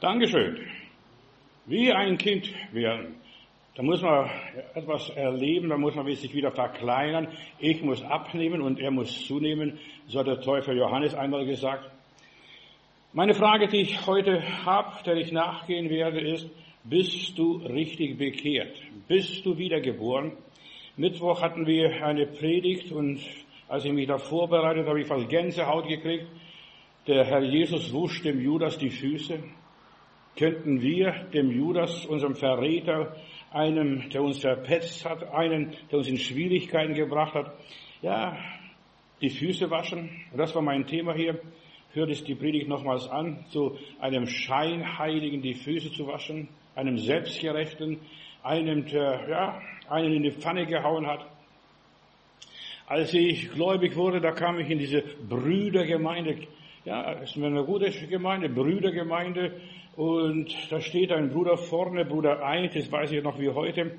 Dankeschön. Wie ein Kind werden. Da muss man etwas erleben, da muss man sich wieder verkleinern. Ich muss abnehmen und er muss zunehmen, so hat der Teufel Johannes einmal gesagt. Meine Frage, die ich heute habe, der ich nachgehen werde, ist, bist du richtig bekehrt? Bist du wiedergeboren? Mittwoch hatten wir eine Predigt und als ich mich da vorbereitet habe, ich fast Gänsehaut gekriegt. Der Herr Jesus wusch dem Judas die Füße. Könnten wir dem Judas, unserem Verräter, einem, der uns verpetzt hat, einen, der uns in Schwierigkeiten gebracht hat, ja, die Füße waschen? Das war mein Thema hier. Hört es die Predigt nochmals an, zu einem Scheinheiligen die Füße zu waschen, einem Selbstgerechten, einem, der, ja, einen in die Pfanne gehauen hat. Als ich gläubig wurde, da kam ich in diese Brüdergemeinde. Ja, es ist eine gute Gemeinde, Brüdergemeinde. Und da steht ein Bruder vorne, Bruder Eid, das weiß ich noch wie heute.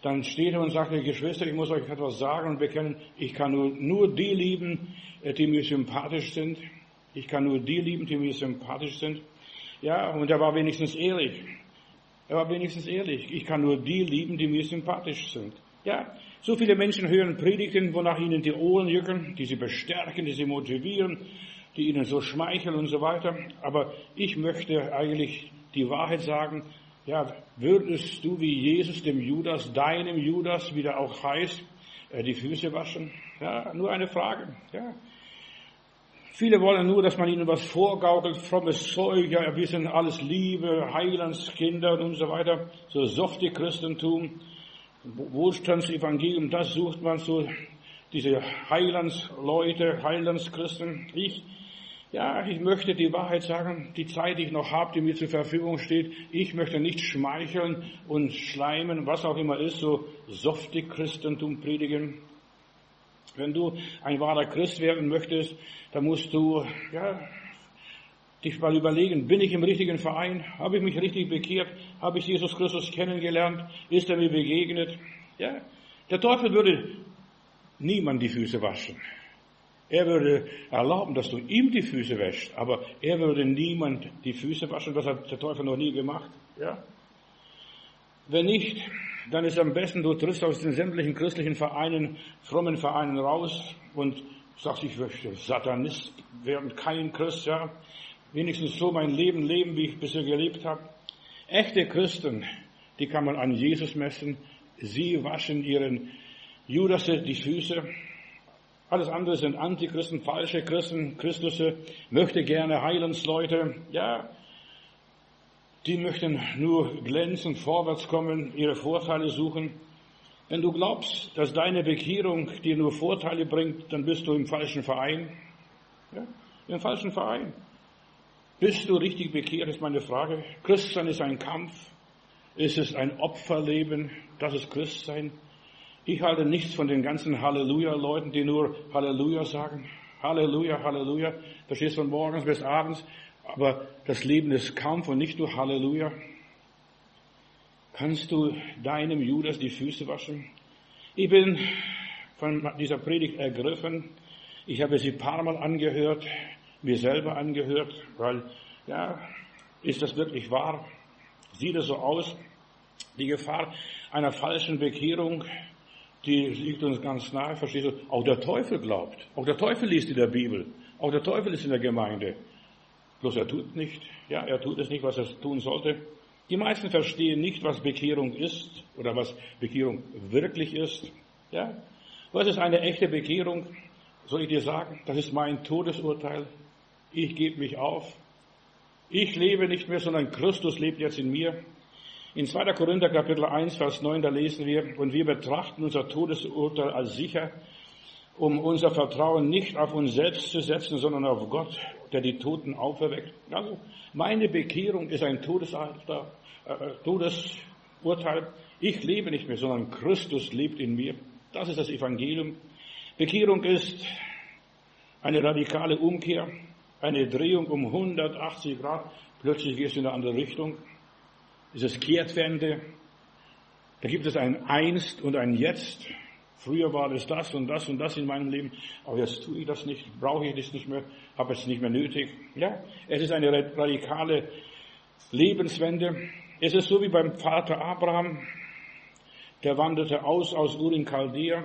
Dann steht er und sagt, Geschwister, ich muss euch etwas sagen und bekennen. Ich kann nur, nur die lieben, äh, die mir sympathisch sind. Ich kann nur die lieben, die mir sympathisch sind. Ja, und er war wenigstens ehrlich. Er war wenigstens ehrlich. Ich kann nur die lieben, die mir sympathisch sind. Ja, so viele Menschen hören Predigten, wonach ihnen die Ohren jucken, die sie bestärken, die sie motivieren, die ihnen so schmeicheln und so weiter. Aber ich möchte eigentlich die Wahrheit sagen. Ja, würdest du wie Jesus dem Judas, deinem Judas, wie der auch heißt, äh, die Füße waschen? Ja, nur eine Frage. Ja. Viele wollen nur, dass man ihnen was vorgaukelt, frommes Zeug, ja, wir sind alles Liebe, Heilandskinder und so weiter, so softe Christentum. Wohlstandsevangelium, das sucht man so, diese Heilandsleute, Heilandschristen. Ich, ja, ich möchte die Wahrheit sagen, die Zeit, die ich noch habe, die mir zur Verfügung steht, ich möchte nicht schmeicheln und schleimen, was auch immer ist, so softe Christentum predigen. Wenn du ein wahrer Christ werden möchtest, dann musst du, ja, dich mal überlegen, bin ich im richtigen Verein? Habe ich mich richtig bekehrt? Habe ich Jesus Christus kennengelernt? Ist er mir begegnet? Ja, der Teufel würde niemand die Füße waschen. Er würde erlauben, dass du ihm die Füße wäschst, aber er würde niemand die Füße waschen. Das hat der Teufel noch nie gemacht. Ja? Wenn nicht, dann ist am besten, du triffst aus den sämtlichen christlichen Vereinen, frommen Vereinen raus und sagst, ich möchte Satanist werden, kein Christ, ja wenigstens so mein Leben leben, wie ich bisher gelebt habe. Echte Christen, die kann man an Jesus messen. Sie waschen ihren Judas die Füße. Alles andere sind Antichristen, falsche Christen, Christusse, möchte gerne Heilensleute. Ja, die möchten nur glänzen, vorwärts kommen, ihre Vorteile suchen. Wenn du glaubst, dass deine Bekehrung dir nur Vorteile bringt, dann bist du im falschen Verein. Ja, im falschen Verein. Bist du richtig bekehrt, ist meine Frage. Christsein ist ein Kampf. Ist es ein Opferleben? Das ist Christsein. Ich halte nichts von den ganzen Halleluja-Leuten, die nur Halleluja sagen. Halleluja, Halleluja. Das ist von morgens bis abends. Aber das Leben ist Kampf und nicht nur Halleluja. Kannst du deinem Judas die Füße waschen? Ich bin von dieser Predigt ergriffen. Ich habe sie ein paar Mal angehört mir selber angehört, weil, ja, ist das wirklich wahr? Sieht es so aus? Die Gefahr einer falschen Bekehrung, die liegt uns ganz nahe, verstehst du? Auch der Teufel glaubt. Auch der Teufel liest in der Bibel. Auch der Teufel ist in der Gemeinde. Bloß er tut nicht. Ja, er tut es nicht, was er tun sollte. Die meisten verstehen nicht, was Bekehrung ist oder was Bekehrung wirklich ist. Ja, was ist eine echte Bekehrung? Soll ich dir sagen, das ist mein Todesurteil ich gebe mich auf. Ich lebe nicht mehr, sondern Christus lebt jetzt in mir. In 2. Korinther Kapitel 1, Vers 9, da lesen wir, und wir betrachten unser Todesurteil als sicher, um unser Vertrauen nicht auf uns selbst zu setzen, sondern auf Gott, der die Toten auferweckt. Also, meine Bekehrung ist ein Todesalter, äh, Todesurteil. Ich lebe nicht mehr, sondern Christus lebt in mir. Das ist das Evangelium. Bekehrung ist eine radikale Umkehr eine Drehung um 180 Grad, plötzlich gehst du in eine andere Richtung. Dieses Kehrtwende, da gibt es ein Einst und ein Jetzt. Früher war es das und das und das in meinem Leben, aber jetzt tue ich das nicht, brauche ich das nicht mehr, habe es nicht mehr nötig. Ja, es ist eine radikale Lebenswende. Es ist so wie beim Vater Abraham, der wanderte aus aus Ur in Chaldea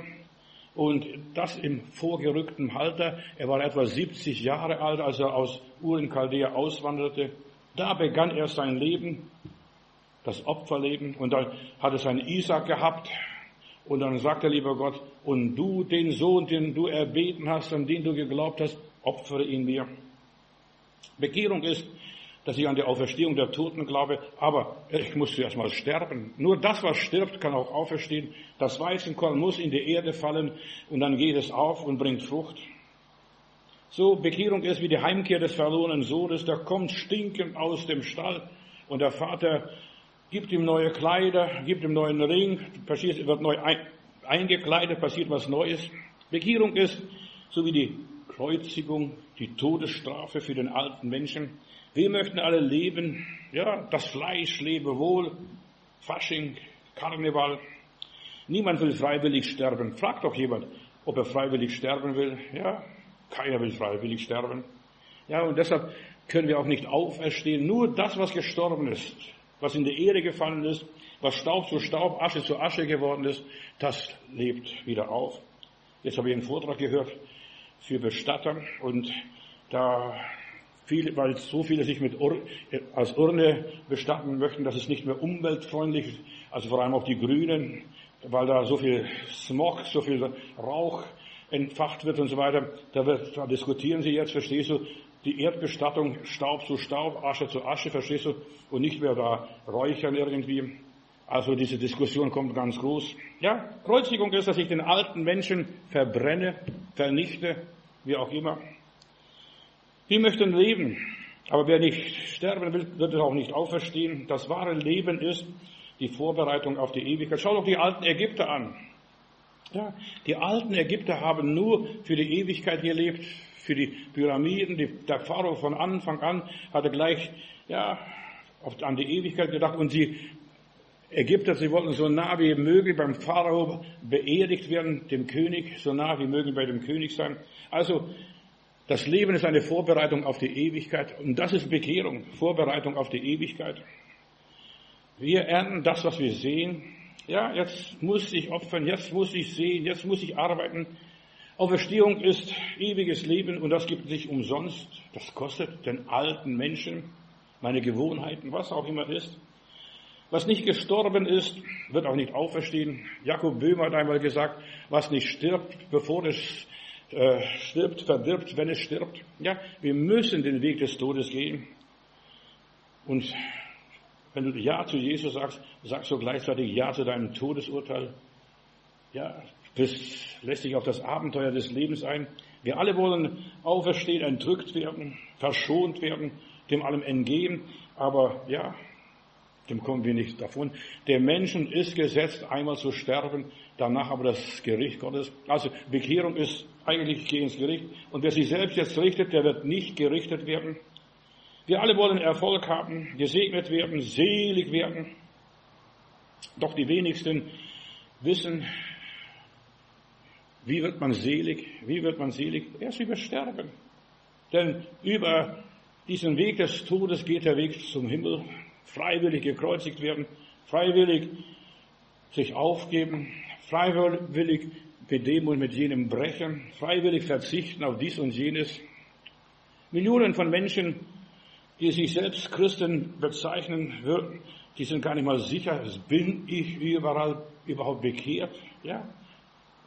und das im vorgerückten Alter. Er war etwa 70 Jahre alt, als er aus Ur in Chaldea auswanderte. Da begann er sein Leben, das Opferleben, und dann hat er seinen Isaac gehabt. Und dann sagt der lieber Gott, und du, den Sohn, den du erbeten hast, an den du geglaubt hast, opfere ihn mir. Bekehrung ist, dass ich an die Auferstehung der Toten glaube, aber ich muss zuerst mal sterben. Nur das, was stirbt, kann auch auferstehen. Das Weizenkorn muss in die Erde fallen und dann geht es auf und bringt Frucht. So, Bekehrung ist wie die Heimkehr des verlorenen Sohnes, der kommt stinkend aus dem Stall und der Vater gibt ihm neue Kleider, gibt ihm neuen Ring, passiert, wird neu eingekleidet, passiert was Neues. Bekehrung ist so wie die Kreuzigung, die Todesstrafe für den alten Menschen. Wir möchten alle leben, ja, das Fleisch lebe wohl, Fasching, Karneval. Niemand will freiwillig sterben. Fragt doch jemand, ob er freiwillig sterben will. Ja, keiner will freiwillig sterben. Ja, und deshalb können wir auch nicht auferstehen. Nur das, was gestorben ist, was in die Erde gefallen ist, was Staub zu Staub, Asche zu Asche geworden ist, das lebt wieder auf. Jetzt habe ich einen Vortrag gehört für Bestatter und da viele, weil so viele sich mit Ur, als Urne bestatten möchten, dass es nicht mehr umweltfreundlich ist, also vor allem auch die Grünen, weil da so viel Smog, so viel Rauch entfacht wird und so weiter. Da, wird, da diskutieren sie jetzt, verstehst du, die Erdbestattung Staub zu Staub, Asche zu Asche, verstehst du, und nicht mehr da räuchern irgendwie. Also diese Diskussion kommt ganz groß. Ja, Kreuzigung ist, dass ich den alten Menschen verbrenne, vernichte, wie auch immer. Wir möchten leben, aber wer nicht sterben will, wird es auch nicht auferstehen. Das wahre Leben ist die Vorbereitung auf die Ewigkeit. Schau doch die alten Ägypter an. Ja, die alten Ägypter haben nur für die Ewigkeit gelebt, für die Pyramiden. Die, der Pharao von Anfang an hatte gleich ja, an die Ewigkeit gedacht und sie Ägypter, sie wollten so nah wie möglich beim Pharao beerdigt werden, dem König, so nah wie möglich bei dem König sein. Also das Leben ist eine Vorbereitung auf die Ewigkeit und das ist Bekehrung, Vorbereitung auf die Ewigkeit. Wir ernten das, was wir sehen. Ja, jetzt muss ich opfern, jetzt muss ich sehen, jetzt muss ich arbeiten. Auferstehung ist ewiges Leben und das gibt sich umsonst. Das kostet den alten Menschen meine Gewohnheiten, was auch immer ist. Was nicht gestorben ist, wird auch nicht auferstehen. Jakob Böhmer hat einmal gesagt, was nicht stirbt, bevor es äh, stirbt, verdirbt, wenn es stirbt. Ja, wir müssen den Weg des Todes gehen. Und wenn du Ja zu Jesus sagst, sagst du gleichzeitig Ja zu deinem Todesurteil. Ja, das lässt sich auf das Abenteuer des Lebens ein. Wir alle wollen auferstehen, entrückt werden, verschont werden, dem allem entgehen. Aber ja, dem kommen wir nicht davon. Der Menschen ist gesetzt, einmal zu sterben, danach aber das Gericht Gottes. Also Bekehrung ist eigentlich, ich gehe ins Gericht. Und wer sich selbst jetzt richtet, der wird nicht gerichtet werden. Wir alle wollen Erfolg haben, gesegnet werden, selig werden. Doch die wenigsten wissen, wie wird man selig? Wie wird man selig? Erst über Sterben. Denn über diesen Weg des Todes geht der Weg zum Himmel freiwillig gekreuzigt werden, freiwillig sich aufgeben, freiwillig mit dem und mit jenem brechen, freiwillig verzichten auf dies und jenes. Millionen von Menschen, die sich selbst Christen bezeichnen würden, die sind gar nicht mal sicher, bin ich überall überhaupt bekehrt, ja?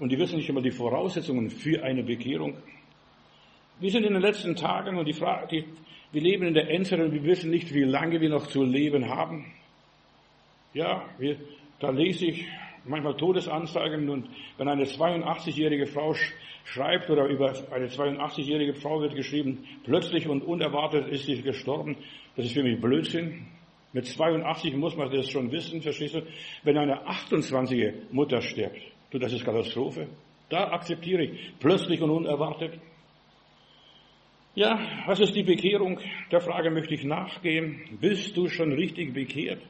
Und die wissen nicht immer die Voraussetzungen für eine Bekehrung. Wir sind in den letzten Tagen und die Frage, die, wir leben in der Endzeit und wir wissen nicht, wie lange wir noch zu leben haben. Ja, wir, da lese ich manchmal Todesanzeigen und wenn eine 82-jährige Frau schreibt oder über eine 82-jährige Frau wird geschrieben, plötzlich und unerwartet ist sie gestorben, das ist für mich Blödsinn. Mit 82 muss man das schon wissen, verstehst du? Wenn eine 28-jährige Mutter stirbt, du, das ist Katastrophe. Da akzeptiere ich plötzlich und unerwartet. Ja, was ist die Bekehrung? Der Frage möchte ich nachgehen. Bist du schon richtig bekehrt?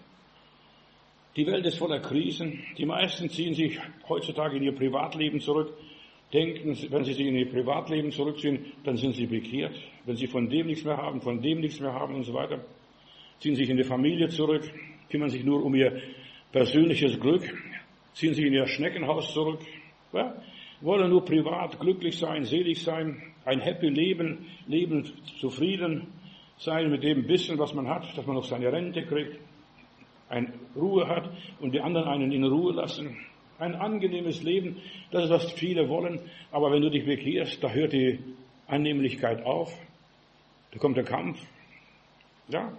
Die Welt ist voller Krisen. Die meisten ziehen sich heutzutage in ihr Privatleben zurück, denken, wenn sie sich in ihr Privatleben zurückziehen, dann sind sie bekehrt. Wenn sie von dem nichts mehr haben, von dem nichts mehr haben und so weiter. ziehen sich in die Familie zurück, kümmern sich nur um ihr persönliches Glück, ziehen sich in ihr Schneckenhaus zurück, ja? wollen nur privat glücklich sein, selig sein, ein happy Leben, leben zufrieden sein mit dem bisschen, was man hat, dass man noch seine Rente kriegt, eine Ruhe hat und die anderen einen in Ruhe lassen. Ein angenehmes Leben, das ist, was viele wollen. Aber wenn du dich bekehrst, da hört die Annehmlichkeit auf. Da kommt der Kampf. Ja.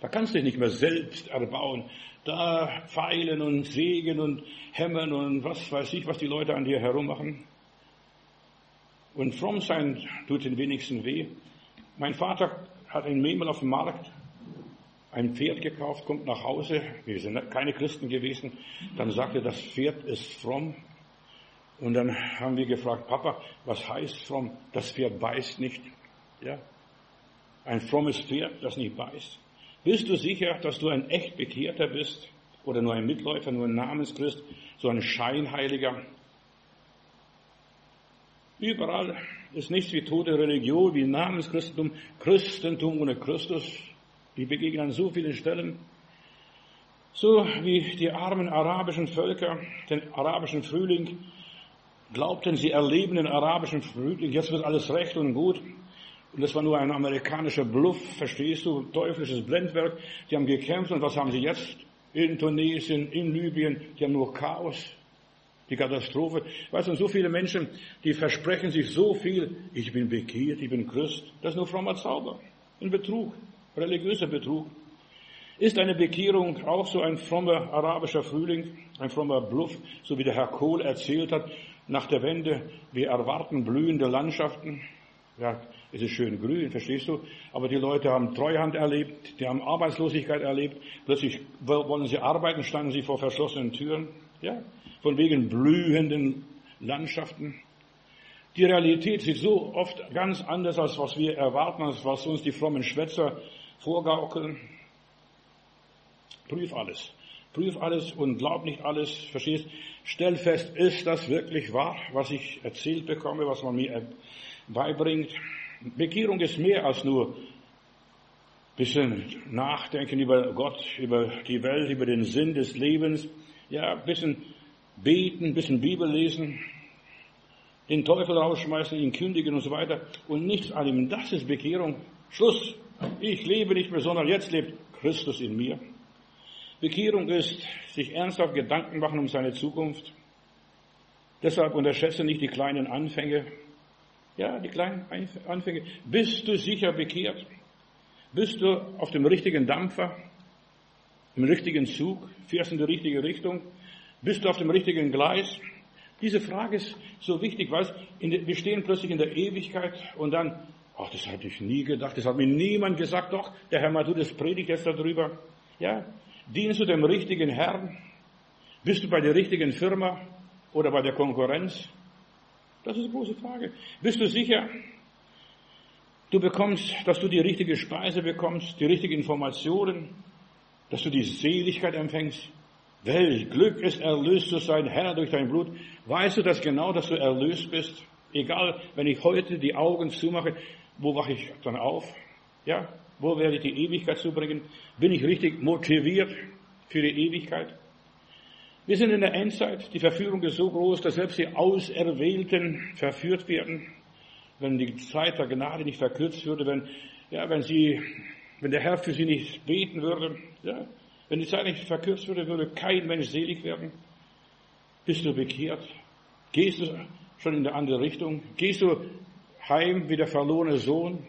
Da kannst du dich nicht mehr selbst erbauen. Da feilen und sägen und hämmern und was weiß ich, was die Leute an dir herum machen. Und fromm sein tut den wenigsten weh. Mein Vater hat in Memel auf dem Markt ein Pferd gekauft, kommt nach Hause. Wir sind keine Christen gewesen. Dann sagte, das Pferd ist fromm. Und dann haben wir gefragt, Papa, was heißt fromm? Das Pferd beißt nicht. Ja. Ein frommes Pferd, das nicht beißt. Bist du sicher, dass du ein echt Bekehrter bist? Oder nur ein Mitläufer, nur ein Namenschrist, so ein Scheinheiliger? Überall ist nichts wie tote Religion, wie Namenschristentum, Christentum ohne Christus. Wir begegnen an so vielen Stellen. So wie die armen arabischen Völker den arabischen Frühling glaubten, sie erleben den arabischen Frühling, jetzt wird alles recht und gut. Und das war nur ein amerikanischer Bluff, verstehst du, teuflisches Blendwerk. Die haben gekämpft und was haben sie jetzt? In Tunesien, in Libyen, die haben nur Chaos die Katastrophe. Weißt du, so viele Menschen, die versprechen sich so viel, ich bin bekehrt, ich bin Christ. Das ist nur frommer Zauber. Ein Betrug, religiöser Betrug. Ist eine Bekehrung auch so ein frommer arabischer Frühling, ein frommer Bluff, so wie der Herr Kohl erzählt hat, nach der Wende, wir erwarten blühende Landschaften. Ja, es ist schön grün, verstehst du? Aber die Leute haben Treuhand erlebt, die haben Arbeitslosigkeit erlebt, plötzlich wollen sie arbeiten, standen sie vor verschlossenen Türen. Ja, von wegen blühenden Landschaften. Die Realität sieht so oft ganz anders aus, was wir erwarten, als was uns die frommen Schwätzer vorgaukeln. Prüf alles. Prüf alles und glaub nicht alles. Verstehst? Stell fest, ist das wirklich wahr, was ich erzählt bekomme, was man mir beibringt? Bekehrung ist mehr als nur bisschen nachdenken über Gott, über die Welt, über den Sinn des Lebens. Ja, bisschen beten, bisschen Bibel lesen, den Teufel rausschmeißen, ihn kündigen und so weiter und nichts an ihm. Das ist Bekehrung. Schluss. Ich lebe nicht mehr, sondern jetzt lebt Christus in mir. Bekehrung ist, sich ernsthaft Gedanken machen um seine Zukunft. Deshalb unterschätze nicht die kleinen Anfänge. Ja, die kleinen Anfänge. Bist du sicher bekehrt? Bist du auf dem richtigen Dampfer? Im richtigen Zug? Fährst in die richtige Richtung? Bist du auf dem richtigen Gleis? Diese Frage ist so wichtig, weil wir stehen plötzlich in der Ewigkeit und dann, ach, das hatte ich nie gedacht, das hat mir niemand gesagt, doch, der Herr Matthäus predigt jetzt darüber. Ja, dienst du dem richtigen Herrn? Bist du bei der richtigen Firma oder bei der Konkurrenz? Das ist eine große Frage. Bist du sicher, du bekommst, dass du die richtige Speise bekommst, die richtigen Informationen, dass du die Seligkeit empfängst? Welch Glück ist erlöst zu sein, Herr, durch dein Blut. Weißt du das genau, dass du erlöst bist? Egal, wenn ich heute die Augen zumache, wo wache ich dann auf? Ja, wo werde ich die Ewigkeit zubringen? Bin ich richtig motiviert für die Ewigkeit? Wir sind in der Endzeit. Die Verführung ist so groß, dass selbst die Auserwählten verführt werden. Wenn die Zeit der Gnade nicht verkürzt würde, wenn, ja, wenn sie, wenn der Herr für sie nicht beten würde, ja, wenn die Zeit nicht verkürzt würde, würde kein Mensch selig werden. Bist du bekehrt? Gehst du schon in der andere Richtung? Gehst du heim wie der verlorene Sohn?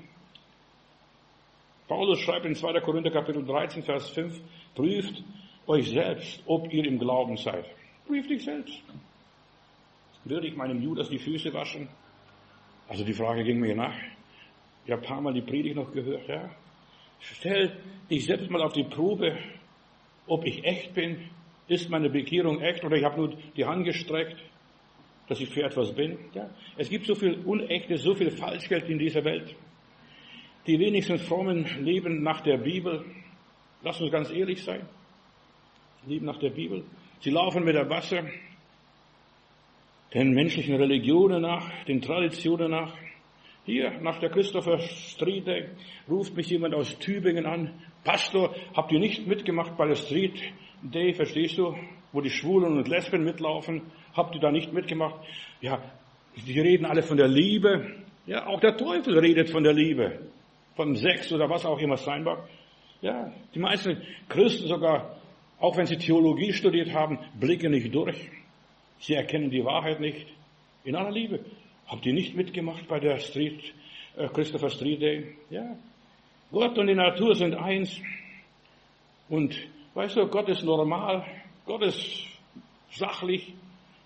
Paulus schreibt in 2. Korinther Kapitel 13, Vers 5, prüft euch selbst, ob ihr im Glauben seid. Prüft dich selbst. Würde ich meinem Judas die Füße waschen? Also die Frage ging mir nach. Ich habe ein paar Mal die Predigt noch gehört, ja. Stell dich selbst mal auf die Probe, ob ich echt bin, ist meine Bekehrung echt oder ich habe nur die Hand gestreckt, dass ich für etwas bin. Ja? Es gibt so viel Unechtes, so viel Falschgeld in dieser Welt. Die wenigsten Frommen leben nach der Bibel. Lass uns ganz ehrlich sein. Leben nach der Bibel. Sie laufen mit der Wasser den menschlichen Religionen nach, den Traditionen nach. Hier, nach der Christopher Street Day, ruft mich jemand aus Tübingen an. Pastor, habt ihr nicht mitgemacht bei der Street Day, verstehst du? Wo die Schwulen und Lesben mitlaufen. Habt ihr da nicht mitgemacht? Ja, die reden alle von der Liebe. Ja, auch der Teufel redet von der Liebe. Von Sex oder was auch immer sein mag. Ja, die meisten Christen sogar, auch wenn sie Theologie studiert haben, blicken nicht durch. Sie erkennen die Wahrheit nicht. In aller Liebe. Habt ihr nicht mitgemacht bei der Street, äh, Christopher Street Day? Ja. Gott und die Natur sind eins. Und weißt du, Gott ist normal. Gott ist sachlich.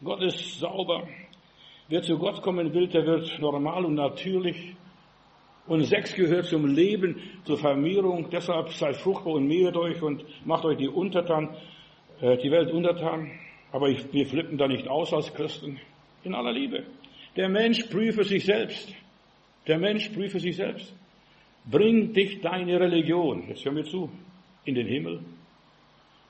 Gott ist sauber. Wer zu Gott kommen will, der wird normal und natürlich. Und Sex gehört zum Leben, zur Vermehrung. Deshalb seid fruchtbar und mehret euch und macht euch die Untertan, äh, die Welt untertan. Aber ich, wir flippen da nicht aus als Christen. In aller Liebe. Der Mensch prüfe sich selbst. Der Mensch prüfe sich selbst. Bringt dich deine Religion, jetzt hör mir zu, in den Himmel?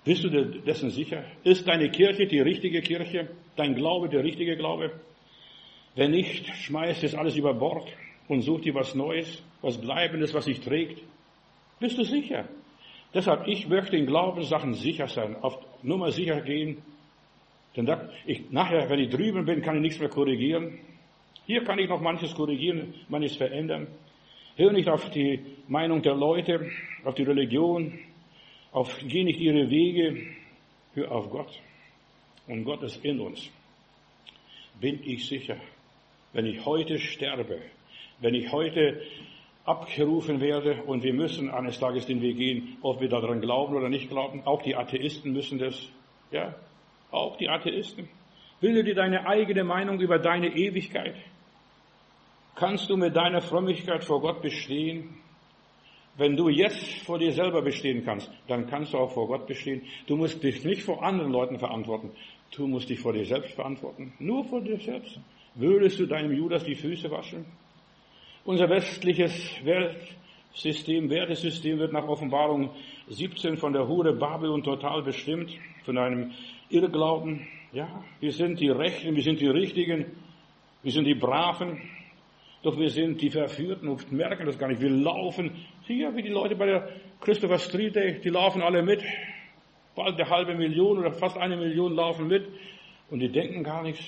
Bist du dessen sicher? Ist deine Kirche die richtige Kirche? Dein Glaube der richtige Glaube? Wenn nicht, schmeißt es alles über Bord und such dir was Neues, was Bleibendes, was sich trägt. Bist du sicher? Deshalb, ich möchte in Glaubenssachen sicher sein, auf Nummer sicher gehen. Denn da, ich, nachher, wenn ich drüben bin, kann ich nichts mehr korrigieren. Hier kann ich noch manches korrigieren, manches verändern. Hör nicht auf die Meinung der Leute, auf die Religion, auf, geh nicht ihre Wege, hör auf Gott. Und Gott ist in uns. Bin ich sicher, wenn ich heute sterbe, wenn ich heute abgerufen werde und wir müssen eines Tages den Weg gehen, ob wir daran glauben oder nicht glauben. Auch die Atheisten müssen das. Ja, auch die Atheisten. Bilde dir deine eigene Meinung über deine Ewigkeit. Kannst du mit deiner Frömmigkeit vor Gott bestehen? Wenn du jetzt vor dir selber bestehen kannst, dann kannst du auch vor Gott bestehen. Du musst dich nicht vor anderen Leuten verantworten. Du musst dich vor dir selbst verantworten. Nur vor dir selbst. Würdest du deinem Judas die Füße waschen? Unser westliches Weltsystem, Wertesystem wird nach Offenbarung 17 von der Hure Babylon total bestimmt, von einem Irrglauben. Ja, wir sind die Rechten, wir sind die Richtigen, wir sind die Braven, doch wir sind die Verführten und merken das gar nicht. Wir laufen, hier wie die Leute bei der Christopher Street Day, die laufen alle mit. Bald eine halbe Million oder fast eine Million laufen mit und die denken gar nichts.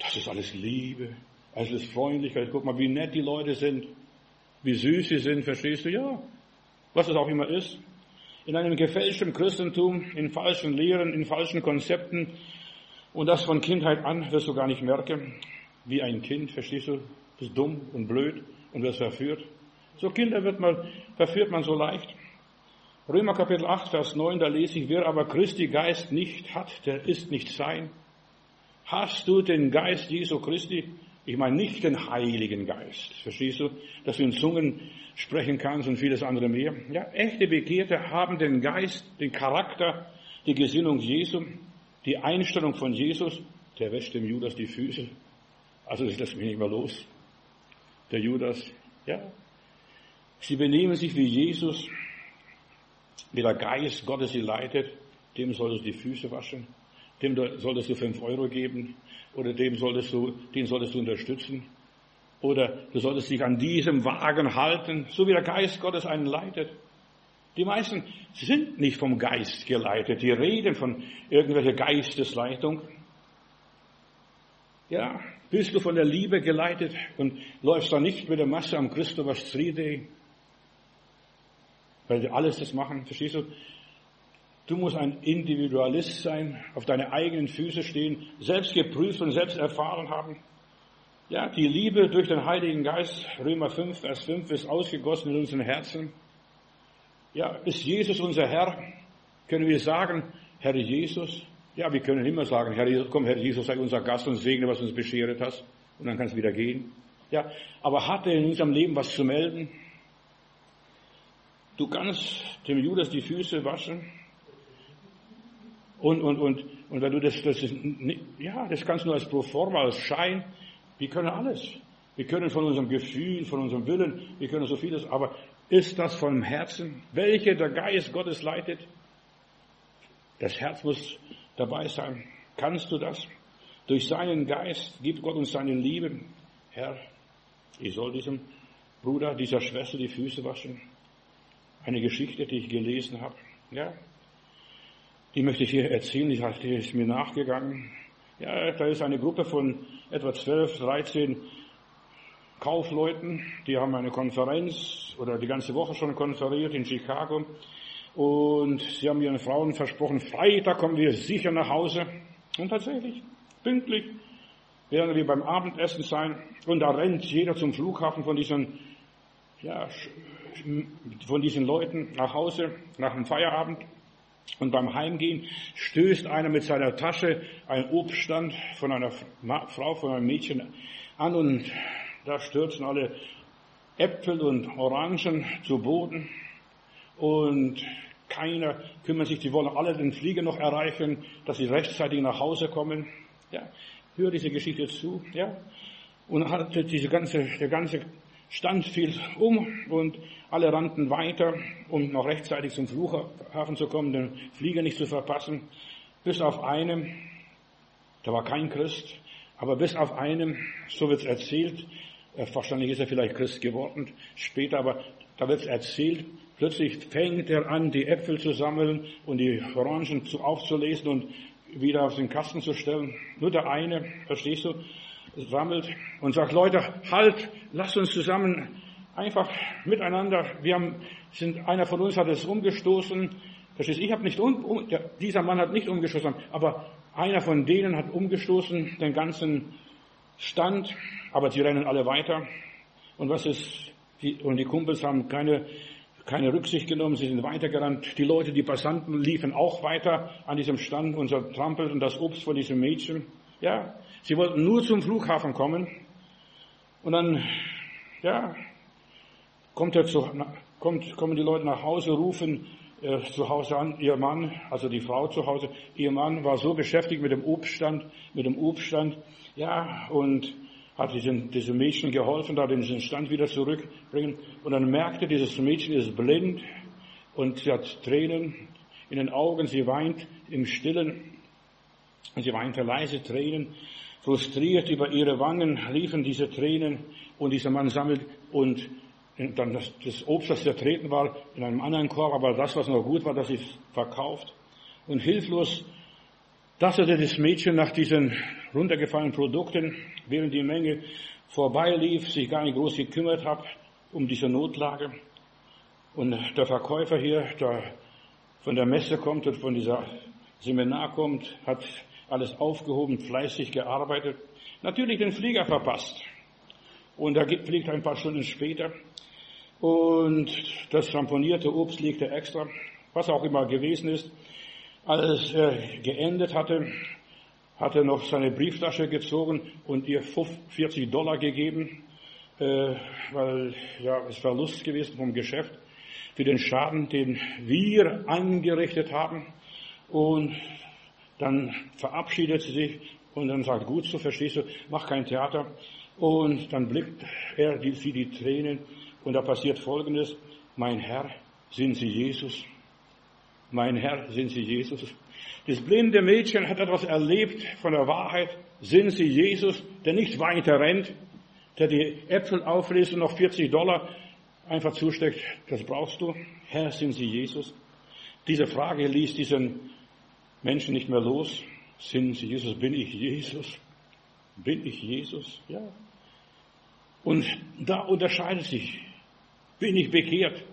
Das ist alles Liebe, alles ist Freundlichkeit. Guck mal, wie nett die Leute sind, wie süß sie sind, verstehst du? Ja, was es auch immer ist. In einem gefälschten Christentum, in falschen Lehren, in falschen Konzepten und das von Kindheit an wirst du gar nicht merken, wie ein Kind, verstehst du? Bist dumm und blöd und wirst verführt. So Kinder wird man, verführt man so leicht. Römer Kapitel 8, Vers 9, da lese ich, wer aber Christi Geist nicht hat, der ist nicht sein. Hast du den Geist Jesu Christi? Ich meine nicht den Heiligen Geist. Verstehst du? Dass du in Zungen sprechen kannst und vieles andere mehr. Ja, echte Begehrte haben den Geist, den Charakter, die Gesinnung Jesu, die Einstellung von Jesus. Der wäscht dem Judas die Füße. Also das lässt mich nicht mehr los. Der Judas, ja. Sie benehmen sich wie Jesus, wie der Geist Gottes sie leitet. Dem solltest du die Füße waschen dem solltest du fünf Euro geben oder dem solltest du, den solltest du unterstützen. Oder du solltest dich an diesem Wagen halten, so wie der Geist Gottes einen leitet. Die meisten sind nicht vom Geist geleitet, die reden von irgendwelcher Geistesleitung. Ja, bist du von der Liebe geleitet und läufst da nicht mit der Masse am Christopher Street Day, weil sie alles das machen, verstehst du? Du musst ein Individualist sein, auf deine eigenen Füße stehen, selbst geprüft und selbst erfahren haben. Ja, die Liebe durch den Heiligen Geist, Römer 5, Vers 5, ist ausgegossen in unseren Herzen. Ja, ist Jesus unser Herr? Können wir sagen, Herr Jesus? Ja, wir können immer sagen, Herr Jesus, komm, Herr Jesus, sei unser Gast und segne, was uns beschert hast. Und dann kann es wieder gehen. Ja, aber hat er in unserem Leben was zu melden? Du kannst dem Judas die Füße waschen, und, und, und, und wenn du das, das ist, ja, das kannst du nur als Proforma, als Schein. Wir können alles. Wir können von unserem Gefühl, von unserem Willen, wir können so vieles, aber ist das vom Herzen? Welche der Geist Gottes leitet? Das Herz muss dabei sein. Kannst du das? Durch seinen Geist gibt Gott uns seine Liebe. Herr, ich soll diesem Bruder dieser Schwester die Füße waschen. Eine Geschichte, die ich gelesen habe. Ja, die möchte ich hier erzählen, die ist mir nachgegangen. Ja, da ist eine Gruppe von etwa 12, 13 Kaufleuten, die haben eine Konferenz oder die ganze Woche schon konferiert in Chicago. Und sie haben ihren Frauen versprochen, Freitag kommen wir sicher nach Hause. Und tatsächlich, pünktlich werden wir beim Abendessen sein. Und da rennt jeder zum Flughafen von diesen, ja, von diesen Leuten nach Hause, nach dem Feierabend. Und beim Heimgehen stößt einer mit seiner Tasche einen Obststand von einer Frau, von einem Mädchen an und da stürzen alle Äpfel und Orangen zu Boden und keiner kümmert sich, die wollen alle den Flieger noch erreichen, dass sie rechtzeitig nach Hause kommen. Ja, hör diese Geschichte zu, ja. Und hatte diese ganze, der ganze Stand fiel um und alle rannten weiter, um noch rechtzeitig zum Flughafen zu kommen, den Flieger nicht zu verpassen. Bis auf einem, da war kein Christ, aber bis auf einem, so wird es erzählt, äh, wahrscheinlich ist er vielleicht Christ geworden später, aber da wird es erzählt, plötzlich fängt er an, die Äpfel zu sammeln und die Orangen zu, aufzulesen und wieder auf den Kasten zu stellen. Nur der eine, verstehst du, sammelt und sagt, Leute, halt, lasst uns zusammen einfach miteinander, wir haben, sind, einer von uns hat es umgestoßen, verstehst ich habe nicht, um, um, dieser Mann hat nicht umgestoßen, aber einer von denen hat umgestoßen, den ganzen Stand, aber sie rennen alle weiter. Und was ist, die, und die Kumpels haben keine, keine Rücksicht genommen, sie sind weitergerannt. Die Leute, die Passanten liefen auch weiter an diesem Stand und trampelten das Obst von diesem Mädchen. Ja, sie wollten nur zum Flughafen kommen. Und dann, ja, kommt er zu, kommt, kommen die Leute nach Hause, rufen äh, zu Hause an, ihr Mann, also die Frau zu Hause, ihr Mann war so beschäftigt mit dem Obststand, mit dem Obststand, ja, und hat diesen, diesem Mädchen geholfen, da den Stand wieder zurückbringen. Und dann merkte, dieses Mädchen ist blind und sie hat Tränen in den Augen, sie weint im Stillen, sie weinte leise Tränen, frustriert über ihre Wangen liefen diese Tränen und dieser Mann sammelt und dann das, das Obst, das zertreten war, in einem anderen Korb, aber das, was noch gut war, das ist verkauft. Und hilflos tastete das Mädchen nach diesen runtergefallenen Produkten, während die Menge vorbeilief, sich gar nicht groß gekümmert hat um diese Notlage. Und der Verkäufer hier, der von der Messe kommt und von dieser Seminar kommt, hat alles aufgehoben, fleißig gearbeitet, natürlich den Flieger verpasst. Und er fliegt ein paar Stunden später und das ramponierte Obst legte extra, was auch immer gewesen ist. Als er geendet hatte, hat er noch seine Brieftasche gezogen und ihr 40 Dollar gegeben, äh, weil ja es Verlust gewesen vom Geschäft für den Schaden, den wir angerichtet haben. Und dann verabschiedet sie sich und dann sagt, gut so, verstehst du, mach kein Theater. Und dann blickt er, die, sie die Tränen und da passiert Folgendes, mein Herr, sind Sie Jesus? Mein Herr, sind Sie Jesus? Das blinde Mädchen hat etwas erlebt von der Wahrheit. Sind Sie Jesus, der nicht weiter rennt, der die Äpfel auflässt und noch 40 Dollar einfach zusteckt? Das brauchst du. Herr, sind Sie Jesus? Diese Frage ließ diesen Menschen nicht mehr los. Sind Sie Jesus? Bin ich Jesus? Bin ich Jesus? Ja. Und da unterscheidet sich. Bin ich bekehrt?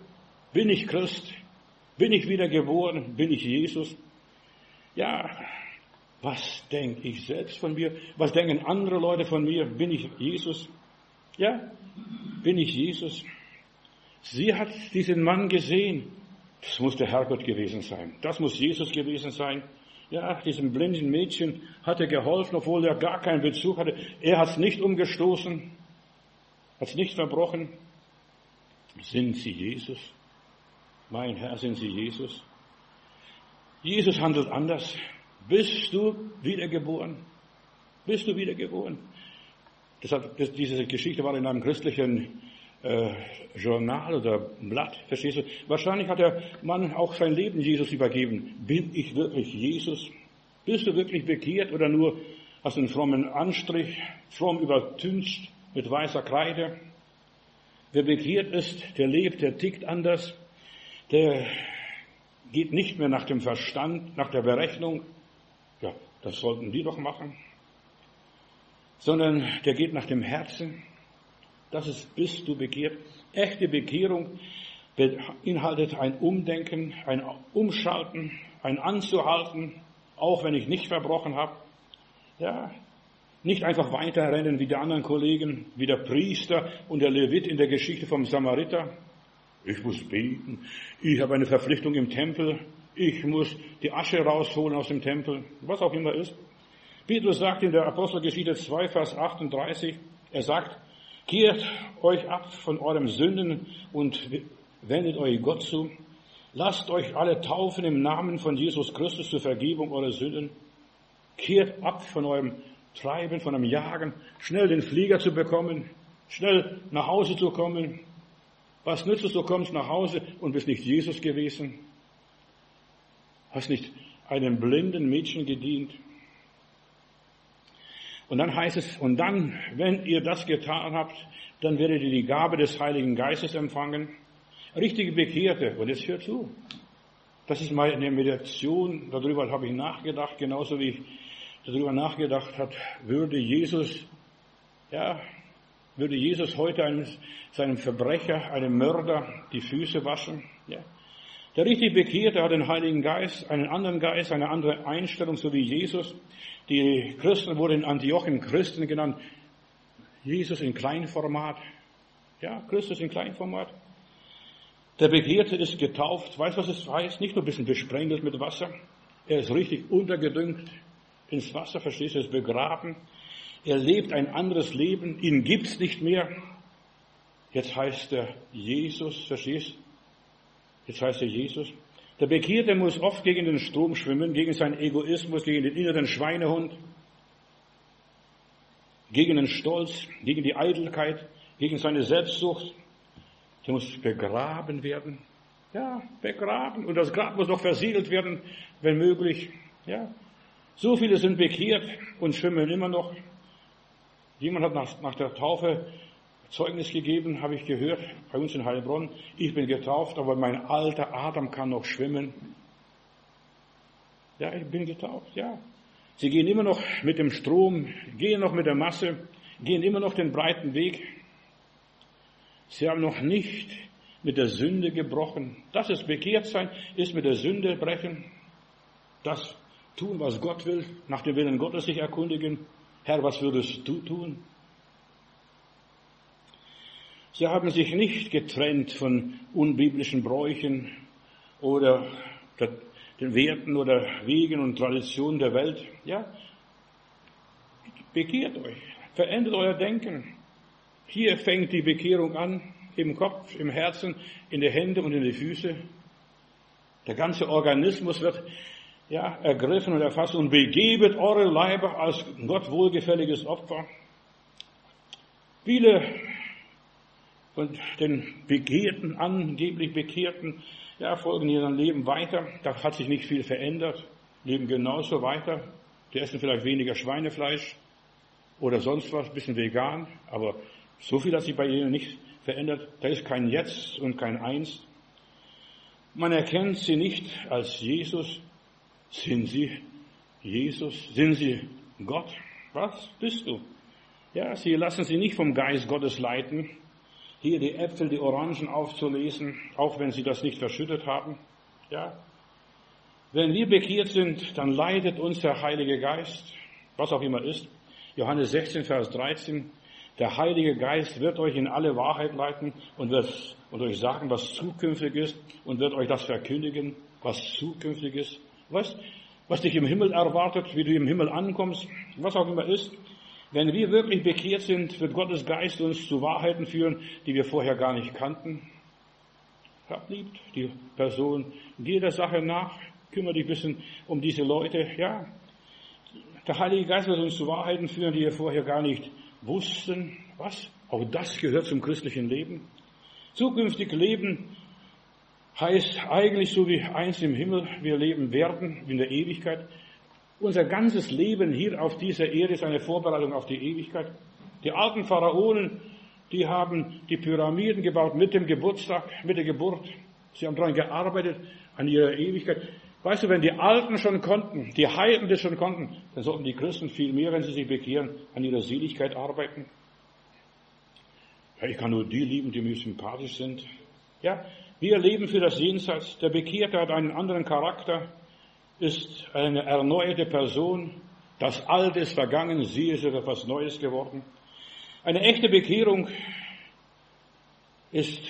Bin ich Christ? Bin ich wiedergeboren? Bin ich Jesus? Ja, was denke ich selbst von mir? Was denken andere Leute von mir? Bin ich Jesus? Ja, bin ich Jesus? Sie hat diesen Mann gesehen. Das muss der Herrgott gewesen sein. Das muss Jesus gewesen sein. Ja, diesem blinden Mädchen hat er geholfen, obwohl er gar keinen Bezug hatte. Er hat es nicht umgestoßen, hat es nicht verbrochen. Sind Sie Jesus? Mein Herr, sind Sie Jesus? Jesus handelt anders. Bist du wiedergeboren? Bist du wiedergeboren? Deshalb, diese Geschichte war in einem christlichen äh, Journal oder Blatt, verstehst du? Wahrscheinlich hat der Mann auch sein Leben Jesus übergeben. Bin ich wirklich Jesus? Bist du wirklich bekehrt oder nur hast du einen frommen Anstrich, fromm übertüncht mit weißer Kreide? Wer bekehrt ist, der lebt, der tickt anders, der geht nicht mehr nach dem Verstand, nach der Berechnung. Ja, das sollten die doch machen. Sondern der geht nach dem Herzen. Das ist, bist du bekehrt. Echte Bekehrung beinhaltet ein Umdenken, ein Umschalten, ein Anzuhalten, auch wenn ich nicht verbrochen habe. Ja, nicht einfach weiterrennen wie die anderen Kollegen, wie der Priester und der Levit in der Geschichte vom Samariter. Ich muss beten. Ich habe eine Verpflichtung im Tempel. Ich muss die Asche rausholen aus dem Tempel. Was auch immer ist. Petrus sagt in der Apostelgeschichte 2, Vers 38, er sagt, kehrt euch ab von eurem Sünden und wendet euch Gott zu. Lasst euch alle taufen im Namen von Jesus Christus zur Vergebung eurer Sünden. Kehrt ab von eurem Treiben, von einem Jagen, schnell den Flieger zu bekommen, schnell nach Hause zu kommen. Was nützt es, du kommst nach Hause und bist nicht Jesus gewesen? Hast nicht einem blinden Mädchen gedient? Und dann heißt es, und dann, wenn ihr das getan habt, dann werdet ihr die Gabe des Heiligen Geistes empfangen. Richtige Bekehrte, und jetzt hört zu. Das ist meine Meditation, darüber habe ich nachgedacht, genauso wie ich darüber nachgedacht hat, würde Jesus, ja, würde Jesus heute einem, seinem Verbrecher, einem Mörder, die Füße waschen? Ja. Der richtig Bekehrte hat den Heiligen Geist, einen anderen Geist, eine andere Einstellung, so wie Jesus. Die Christen wurden in Antiochen Christen genannt. Jesus in Kleinformat. Ja, Christus in Kleinformat. Der Bekehrte ist getauft. Weißt du, was es heißt? Nicht nur ein bisschen besprengelt mit Wasser. Er ist richtig untergedüngt ins Wasser, verstehst du, ist begraben. Er lebt ein anderes Leben, ihn gibt's nicht mehr. Jetzt heißt er Jesus, verstehst? Jetzt heißt er Jesus. Der Bekehrte muss oft gegen den Strom schwimmen, gegen seinen Egoismus, gegen den inneren Schweinehund, gegen den Stolz, gegen die Eitelkeit, gegen seine Selbstsucht. Der muss begraben werden. Ja, begraben. Und das Grab muss noch versiegelt werden, wenn möglich. Ja, so viele sind bekehrt und schwimmen immer noch. Jemand hat nach, nach der Taufe Zeugnis gegeben, habe ich gehört, bei uns in Heilbronn. Ich bin getauft, aber mein alter Adam kann noch schwimmen. Ja, ich bin getauft, ja. Sie gehen immer noch mit dem Strom, gehen noch mit der Masse, gehen immer noch den breiten Weg. Sie haben noch nicht mit der Sünde gebrochen. Das ist bekehrt sein, ist mit der Sünde brechen. Das tun, was Gott will, nach dem Willen Gottes sich erkundigen. Herr, was würdest du tun? Sie haben sich nicht getrennt von unbiblischen Bräuchen oder den Werten oder Wegen und Traditionen der Welt. Ja, bekehrt euch, verändert euer Denken. Hier fängt die Bekehrung an, im Kopf, im Herzen, in die Hände und in die Füße. Der ganze Organismus wird ja, ergriffen und erfasst und begebet eure Leiber als Gott wohlgefälliges Opfer. Viele von den Begehrten, angeblich Bekehrten, ja, folgen ihrem Leben weiter. Da hat sich nicht viel verändert, leben genauso weiter. Die essen vielleicht weniger Schweinefleisch oder sonst was, bisschen vegan, aber so viel hat sich bei ihnen nicht verändert. Da ist kein Jetzt und kein Einst. Man erkennt sie nicht als Jesus, sind Sie Jesus? Sind Sie Gott? Was bist du? Ja, Sie lassen sich nicht vom Geist Gottes leiten, hier die Äpfel, die Orangen aufzulesen, auch wenn Sie das nicht verschüttet haben. Ja. Wenn wir bekehrt sind, dann leitet uns der Heilige Geist, was auch immer ist. Johannes 16, Vers 13. Der Heilige Geist wird euch in alle Wahrheit leiten und wird und euch sagen, was zukünftig ist und wird euch das verkündigen, was zukünftig ist. Was, was dich im Himmel erwartet, wie du im Himmel ankommst, was auch immer ist. Wenn wir wirklich bekehrt sind, wird Gottes Geist uns zu Wahrheiten führen, die wir vorher gar nicht kannten. Hab lieb die Person, geh der Sache nach, kümmere dich ein bisschen um diese Leute, ja. Der Heilige Geist wird uns zu Wahrheiten führen, die wir vorher gar nicht wussten. Was? Auch das gehört zum christlichen Leben. Zukünftig leben heißt eigentlich so wie eins im Himmel, wir leben werden in der Ewigkeit. Unser ganzes Leben hier auf dieser Erde ist eine Vorbereitung auf die Ewigkeit. Die alten Pharaonen die haben die Pyramiden gebaut mit dem Geburtstag, mit der Geburt. Sie haben daran gearbeitet, an ihrer Ewigkeit. Weißt du, wenn die Alten schon konnten, die Heiden das schon konnten, dann sollten die Christen viel mehr, wenn sie sich bekehren, an ihrer Seligkeit arbeiten. Ja, ich kann nur die lieben, die mir sympathisch sind. Ja, wir leben für das Jenseits. Der Bekehrte hat einen anderen Charakter, ist eine erneuerte Person. Das Alte ist vergangen, sie ist etwas Neues geworden. Eine echte Bekehrung ist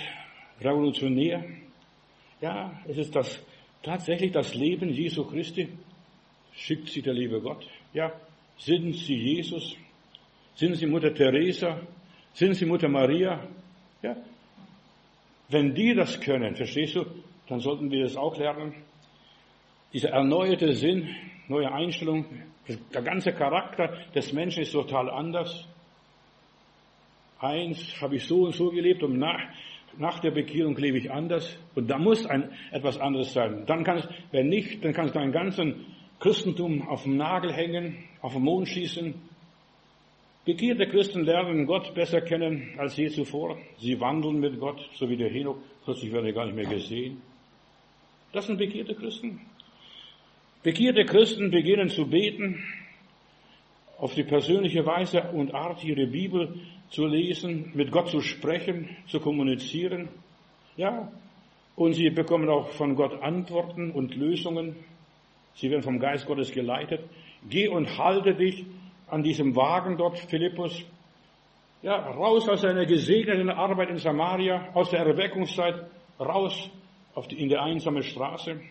revolutionär. Ja, es ist das, tatsächlich das Leben Jesu Christi. Schickt sie der liebe Gott. Ja, sind sie Jesus? Sind sie Mutter Teresa? Sind sie Mutter Maria? Ja. Wenn die das können, verstehst du, dann sollten wir das auch lernen. Dieser erneuerte Sinn, neue Einstellung, der ganze Charakter des Menschen ist total anders. Eins habe ich so und so gelebt und nach, nach der Bekehrung lebe ich anders. Und da muss ein, etwas anderes sein. Dann kann es, wenn nicht, dann kannst du dein ganzen Christentum auf dem Nagel hängen, auf den Mond schießen. Bekehrte Christen lernen Gott besser kennen als je zuvor. Sie wandeln mit Gott, so wie der Henoch. Plötzlich wird er gar nicht mehr gesehen. Das sind bekehrte Christen. Bekehrte Christen beginnen zu beten, auf die persönliche Weise und Art ihre Bibel zu lesen, mit Gott zu sprechen, zu kommunizieren. Ja, und sie bekommen auch von Gott Antworten und Lösungen. Sie werden vom Geist Gottes geleitet. Geh und halte dich an diesem Wagen dort, Philippus. Ja, raus aus seiner gesegneten Arbeit in Samaria, aus der Erweckungszeit, raus die, in der einsamen Straße.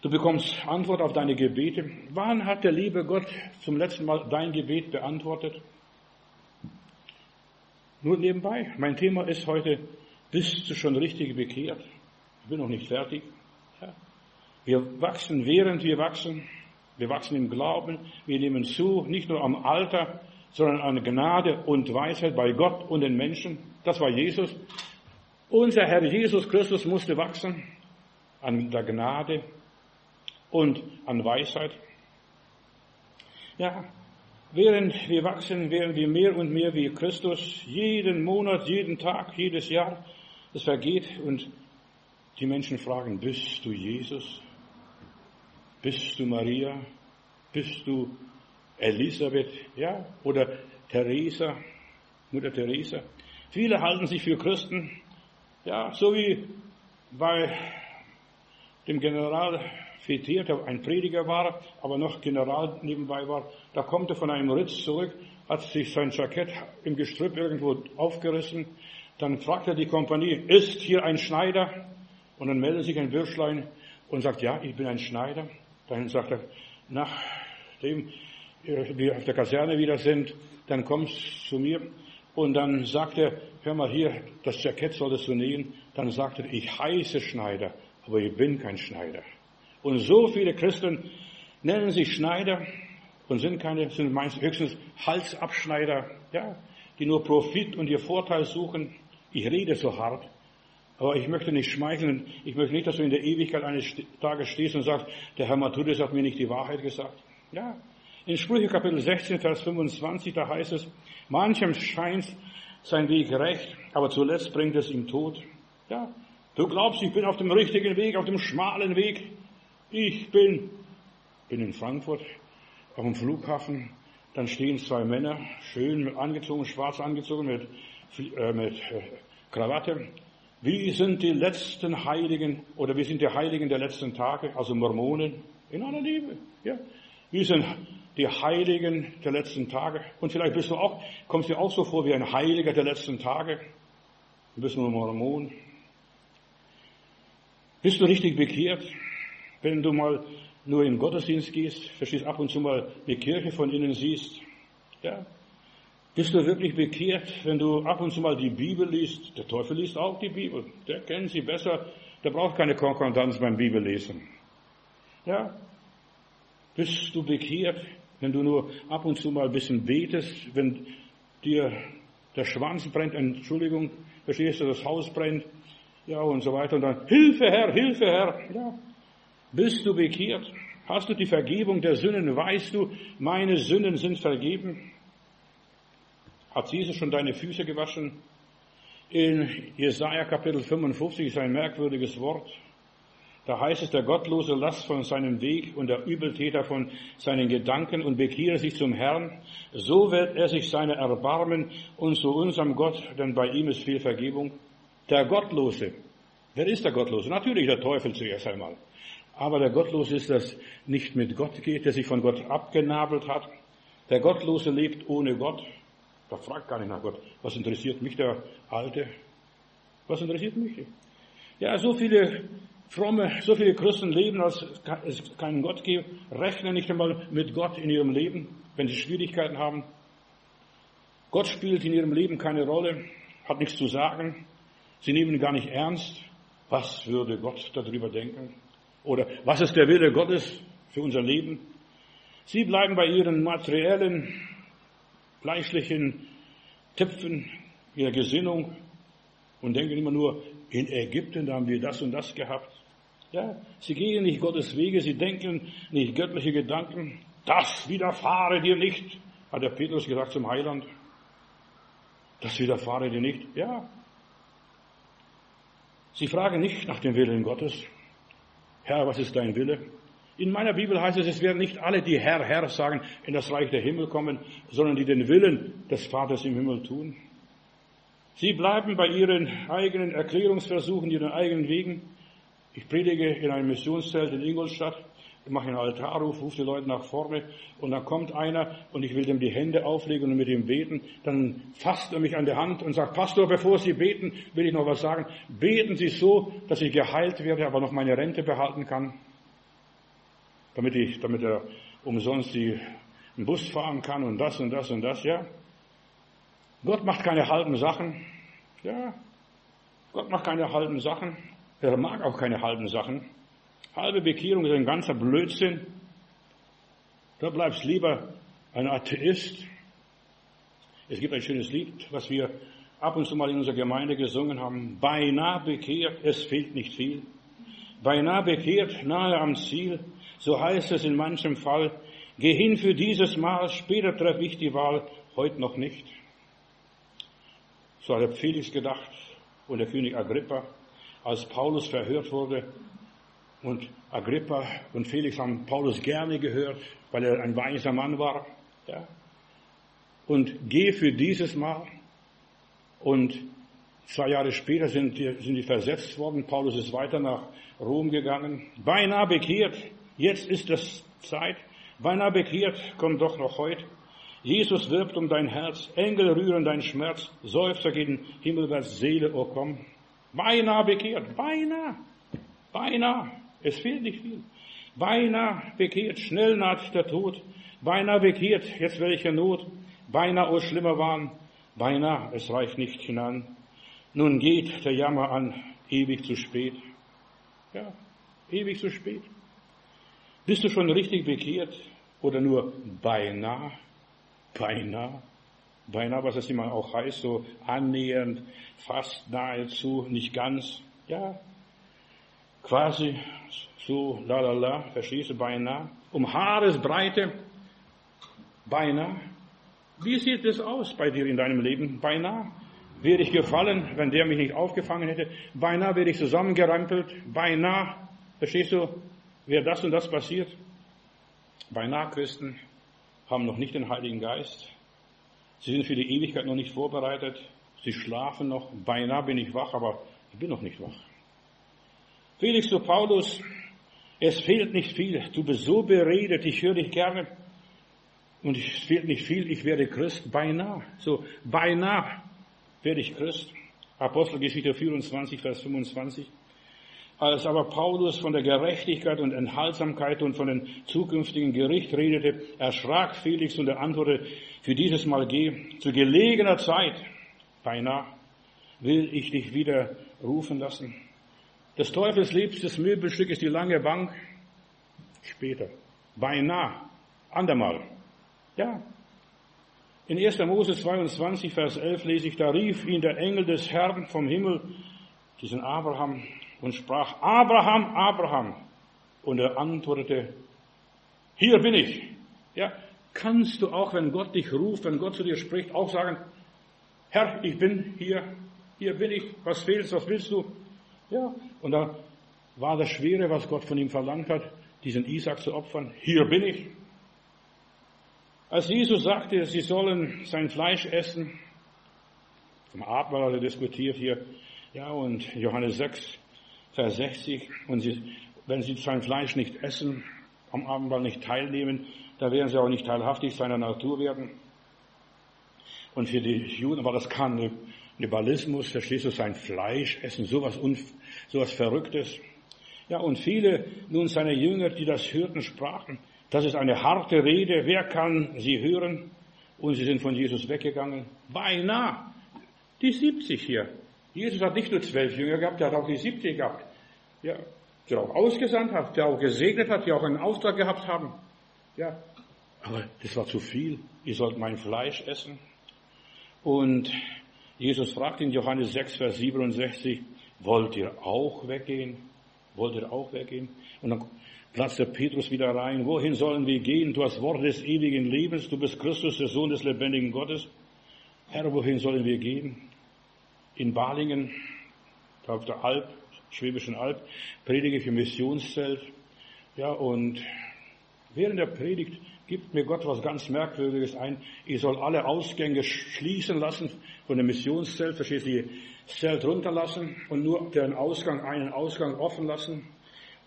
Du bekommst Antwort auf deine Gebete. Wann hat der liebe Gott zum letzten Mal dein Gebet beantwortet? Nur nebenbei. Mein Thema ist heute, bist du schon richtig bekehrt? Ich bin noch nicht fertig. Ja. Wir wachsen, während wir wachsen. Wir wachsen im Glauben. Wir nehmen zu, nicht nur am Alter, sondern an Gnade und Weisheit bei Gott und den Menschen. Das war Jesus. Unser Herr Jesus Christus musste wachsen an der Gnade und an Weisheit. Ja, während wir wachsen, werden wir mehr und mehr wie Christus, jeden Monat, jeden Tag, jedes Jahr. Es vergeht und die Menschen fragen, bist du Jesus? Bist du Maria? Bist du Elisabeth? Ja, oder Theresa, Mutter Theresa? Viele halten sich für Christen, ja, so wie bei dem General Fetier, der ein Prediger war, aber noch General nebenbei war, da kommt er von einem Ritz zurück, hat sich sein Jackett im Gestrüpp irgendwo aufgerissen, dann fragt er die Kompanie, ist hier ein Schneider? Und dann meldet sich ein Bürschlein und sagt, ja, ich bin ein Schneider. Dann sagt er, nachdem wir auf der Kaserne wieder sind, dann kommst du zu mir. Und dann sagt er, hör mal hier, das Jackett solltest du nähen. Dann sagt er, ich heiße Schneider, aber ich bin kein Schneider. Und so viele Christen nennen sich Schneider und sind keine, sind meist höchstens Halsabschneider, ja, die nur Profit und ihr Vorteil suchen. Ich rede so hart, aber ich möchte nicht schmeicheln. Ich möchte nicht, dass du in der Ewigkeit eines Tages stehst und sagst, der Herr Matthäus hat mir nicht die Wahrheit gesagt. Ja. In Sprüche Kapitel 16, Vers 25, da heißt es, manchem scheint sein Weg recht, aber zuletzt bringt es ihm Tod. Ja. Du glaubst, ich bin auf dem richtigen Weg, auf dem schmalen Weg. Ich bin, bin in Frankfurt auf dem Flughafen, dann stehen zwei Männer, schön angezogen, schwarz angezogen, mit, äh, mit äh, Krawatte. Wie sind die letzten Heiligen, oder wie sind die Heiligen der letzten Tage, also Mormonen, in aller Liebe, ja. Wie sind die Heiligen der letzten Tage? Und vielleicht bist du auch, kommst dir auch so vor wie ein Heiliger der letzten Tage. Du bist nur Mormon. Bist du richtig bekehrt? Wenn du mal nur in Gottesdienst gehst, verstehst ab und zu mal die Kirche von innen siehst, ja, bist du wirklich bekehrt, wenn du ab und zu mal die Bibel liest? Der Teufel liest auch die Bibel. Der kennt sie besser. Der braucht keine Konkordanz beim Bibellesen. Ja? Bist du bekehrt, wenn du nur ab und zu mal ein bisschen betest, wenn dir der Schwanz brennt, Entschuldigung, verstehst du, das Haus brennt, ja, und so weiter, und dann, Hilfe, Herr, Hilfe, Herr, ja. Bist du bekehrt? Hast du die Vergebung der Sünden? Weißt du, meine Sünden sind vergeben? Hat Jesus schon deine Füße gewaschen? In Jesaja Kapitel 55 ist ein merkwürdiges Wort. Da heißt es, der Gottlose lasst von seinem Weg und der Übeltäter von seinen Gedanken und bekehre sich zum Herrn. So wird er sich seine erbarmen und zu unserem Gott, denn bei ihm ist viel Vergebung. Der Gottlose. Wer ist der Gottlose? Natürlich der Teufel zuerst einmal. Aber der Gottlose ist, das nicht mit Gott geht, der sich von Gott abgenabelt hat. Der Gottlose lebt ohne Gott. Da fragt gar nicht nach Gott. Was interessiert mich der Alte? Was interessiert mich? Ja, so viele fromme, so viele Christen leben, als es keinen Gott gibt, rechnen nicht einmal mit Gott in ihrem Leben, wenn sie Schwierigkeiten haben. Gott spielt in ihrem Leben keine Rolle, hat nichts zu sagen. Sie nehmen ihn gar nicht ernst. Was würde Gott darüber denken? Oder was ist der Wille Gottes für unser Leben? Sie bleiben bei ihren materiellen, fleischlichen Tipfen, ihrer Gesinnung und denken immer nur, in Ägypten, da haben wir das und das gehabt. Ja, sie gehen nicht Gottes Wege, sie denken nicht göttliche Gedanken. Das widerfahre dir nicht, hat der Petrus gesagt zum Heiland. Das widerfahre dir nicht. Ja. Sie fragen nicht nach dem Willen Gottes. Herr, was ist dein Wille? In meiner Bibel heißt es, es werden nicht alle, die Herr, Herr sagen, in das Reich der Himmel kommen, sondern die den Willen des Vaters im Himmel tun. Sie bleiben bei ihren eigenen Erklärungsversuchen, ihren eigenen Wegen. Ich predige in einem Missionszelt in Ingolstadt, mache einen Altarruf, rufe die Leute nach vorne und dann kommt einer und ich will dem die Hände auflegen und mit ihm beten. Dann fasst er mich an der Hand und sagt, Pastor, bevor Sie beten, will ich noch was sagen. Beten Sie so, dass ich geheilt werde, aber noch meine Rente behalten kann. Damit ich, damit er umsonst die, einen Bus fahren kann und das und das und das, ja. Gott macht keine halben Sachen. Ja, Gott macht keine halben Sachen. Er mag auch keine halben Sachen. Halbe Bekehrung ist ein ganzer Blödsinn. Da bleibst lieber ein Atheist. Es gibt ein schönes Lied, was wir ab und zu mal in unserer Gemeinde gesungen haben. Beinahe bekehrt, es fehlt nicht viel. Beinahe bekehrt, nahe am Ziel. So heißt es in manchem Fall. Geh hin für dieses Mal, später treffe ich die Wahl, heute noch nicht. So hat Felix gedacht und der König Agrippa, als Paulus verhört wurde. Und Agrippa und Felix haben Paulus gerne gehört, weil er ein weiser Mann war. Ja. Und geh für dieses Mal. Und zwei Jahre später sind die, sind die versetzt worden. Paulus ist weiter nach Rom gegangen. Beinahe bekehrt. Jetzt ist es Zeit. Beinahe bekehrt, kommt doch noch heute. Jesus wirbt um dein Herz, Engel rühren dein Schmerz, Seufzer gegen Himmelwärts Seele, oh komm. Beinahe bekehrt, beinahe, beinahe, es fehlt nicht viel. Beinahe bekehrt, schnell naht der Tod, beinahe bekehrt, jetzt welche Not, beinahe, oh schlimmer Wahn, beinahe, es reicht nicht hinan. Nun geht der Jammer an, ewig zu spät. Ja, ewig zu spät. Bist du schon richtig bekehrt oder nur beinahe? Beinahe. Beinahe, was das immer auch heißt, so annähernd, fast nahezu, nicht ganz. Ja, quasi so la la la, verstehst du, beinahe. Um Haaresbreite, beinahe. Wie sieht es aus bei dir in deinem Leben? Beinahe. Wäre ich gefallen, wenn der mich nicht aufgefangen hätte? Beinahe wäre ich zusammengerempelt. Beinahe, verstehst du, wäre das und das passiert? Beinahe Christen haben noch nicht den Heiligen Geist. Sie sind für die Ewigkeit noch nicht vorbereitet. Sie schlafen noch. Beinahe bin ich wach, aber ich bin noch nicht wach. Felix zu Paulus, es fehlt nicht viel. Du bist so beredet, ich höre dich gerne. Und es fehlt nicht viel, ich werde Christ. Beinahe. So, beinahe werde ich Christ. Apostelgeschichte 24, Vers 25. Als aber Paulus von der Gerechtigkeit und Enthaltsamkeit und von dem zukünftigen Gericht redete, erschrak Felix und er antwortete, für dieses Mal geh, zu gelegener Zeit, beinahe, will ich dich wieder rufen lassen. Des Teufels liebstes Möbelstück ist die lange Bank. Später. Beinahe. Andermal. Ja. In 1. Mose 22, Vers 11 lese ich, da rief ihn der Engel des Herrn vom Himmel, diesen Abraham, und sprach, Abraham, Abraham. Und er antwortete, hier bin ich. Ja, kannst du auch, wenn Gott dich ruft, wenn Gott zu dir spricht, auch sagen, Herr, ich bin hier, hier bin ich, was fehlst, was willst du? Ja, und da war das Schwere, was Gott von ihm verlangt hat, diesen Isaac zu opfern. Hier bin ich. Als Jesus sagte, sie sollen sein Fleisch essen, vom Abendmahl hat er diskutiert hier, ja, und Johannes 6, Vers 60, und sie, wenn sie sein Fleisch nicht essen, am Abendmahl nicht teilnehmen, da werden sie auch nicht teilhaftig seiner Natur werden. Und für die Juden war das Kannibalismus, verstehst du, sein Fleisch essen, sowas, sowas Verrücktes. Ja, und viele nun seine Jünger, die das hörten, sprachen, das ist eine harte Rede, wer kann sie hören? Und sie sind von Jesus weggegangen. Beinahe. Die 70 hier. Jesus hat nicht nur zwölf Jünger gehabt, er hat auch die 70 gehabt. Ja, der auch ausgesandt hat, der auch gesegnet hat, die auch einen Auftrag gehabt haben. Ja, aber das war zu viel. Ihr sollt mein Fleisch essen. Und Jesus fragt in Johannes 6, Vers 67, wollt ihr auch weggehen? Wollt ihr auch weggehen? Und dann platzte Petrus wieder rein. Wohin sollen wir gehen? Du hast Worte des ewigen Lebens. Du bist Christus, der Sohn des lebendigen Gottes. Herr, wohin sollen wir gehen? In Balingen, auf der Alp, Schwäbischen Alb, predige ich im Missionszelt. Ja, und während der Predigt gibt mir Gott was ganz Merkwürdiges ein. Ich soll alle Ausgänge schließen lassen von dem Missionszelt, verstehst du, das Zelt runterlassen und nur den Ausgang, einen Ausgang offen lassen.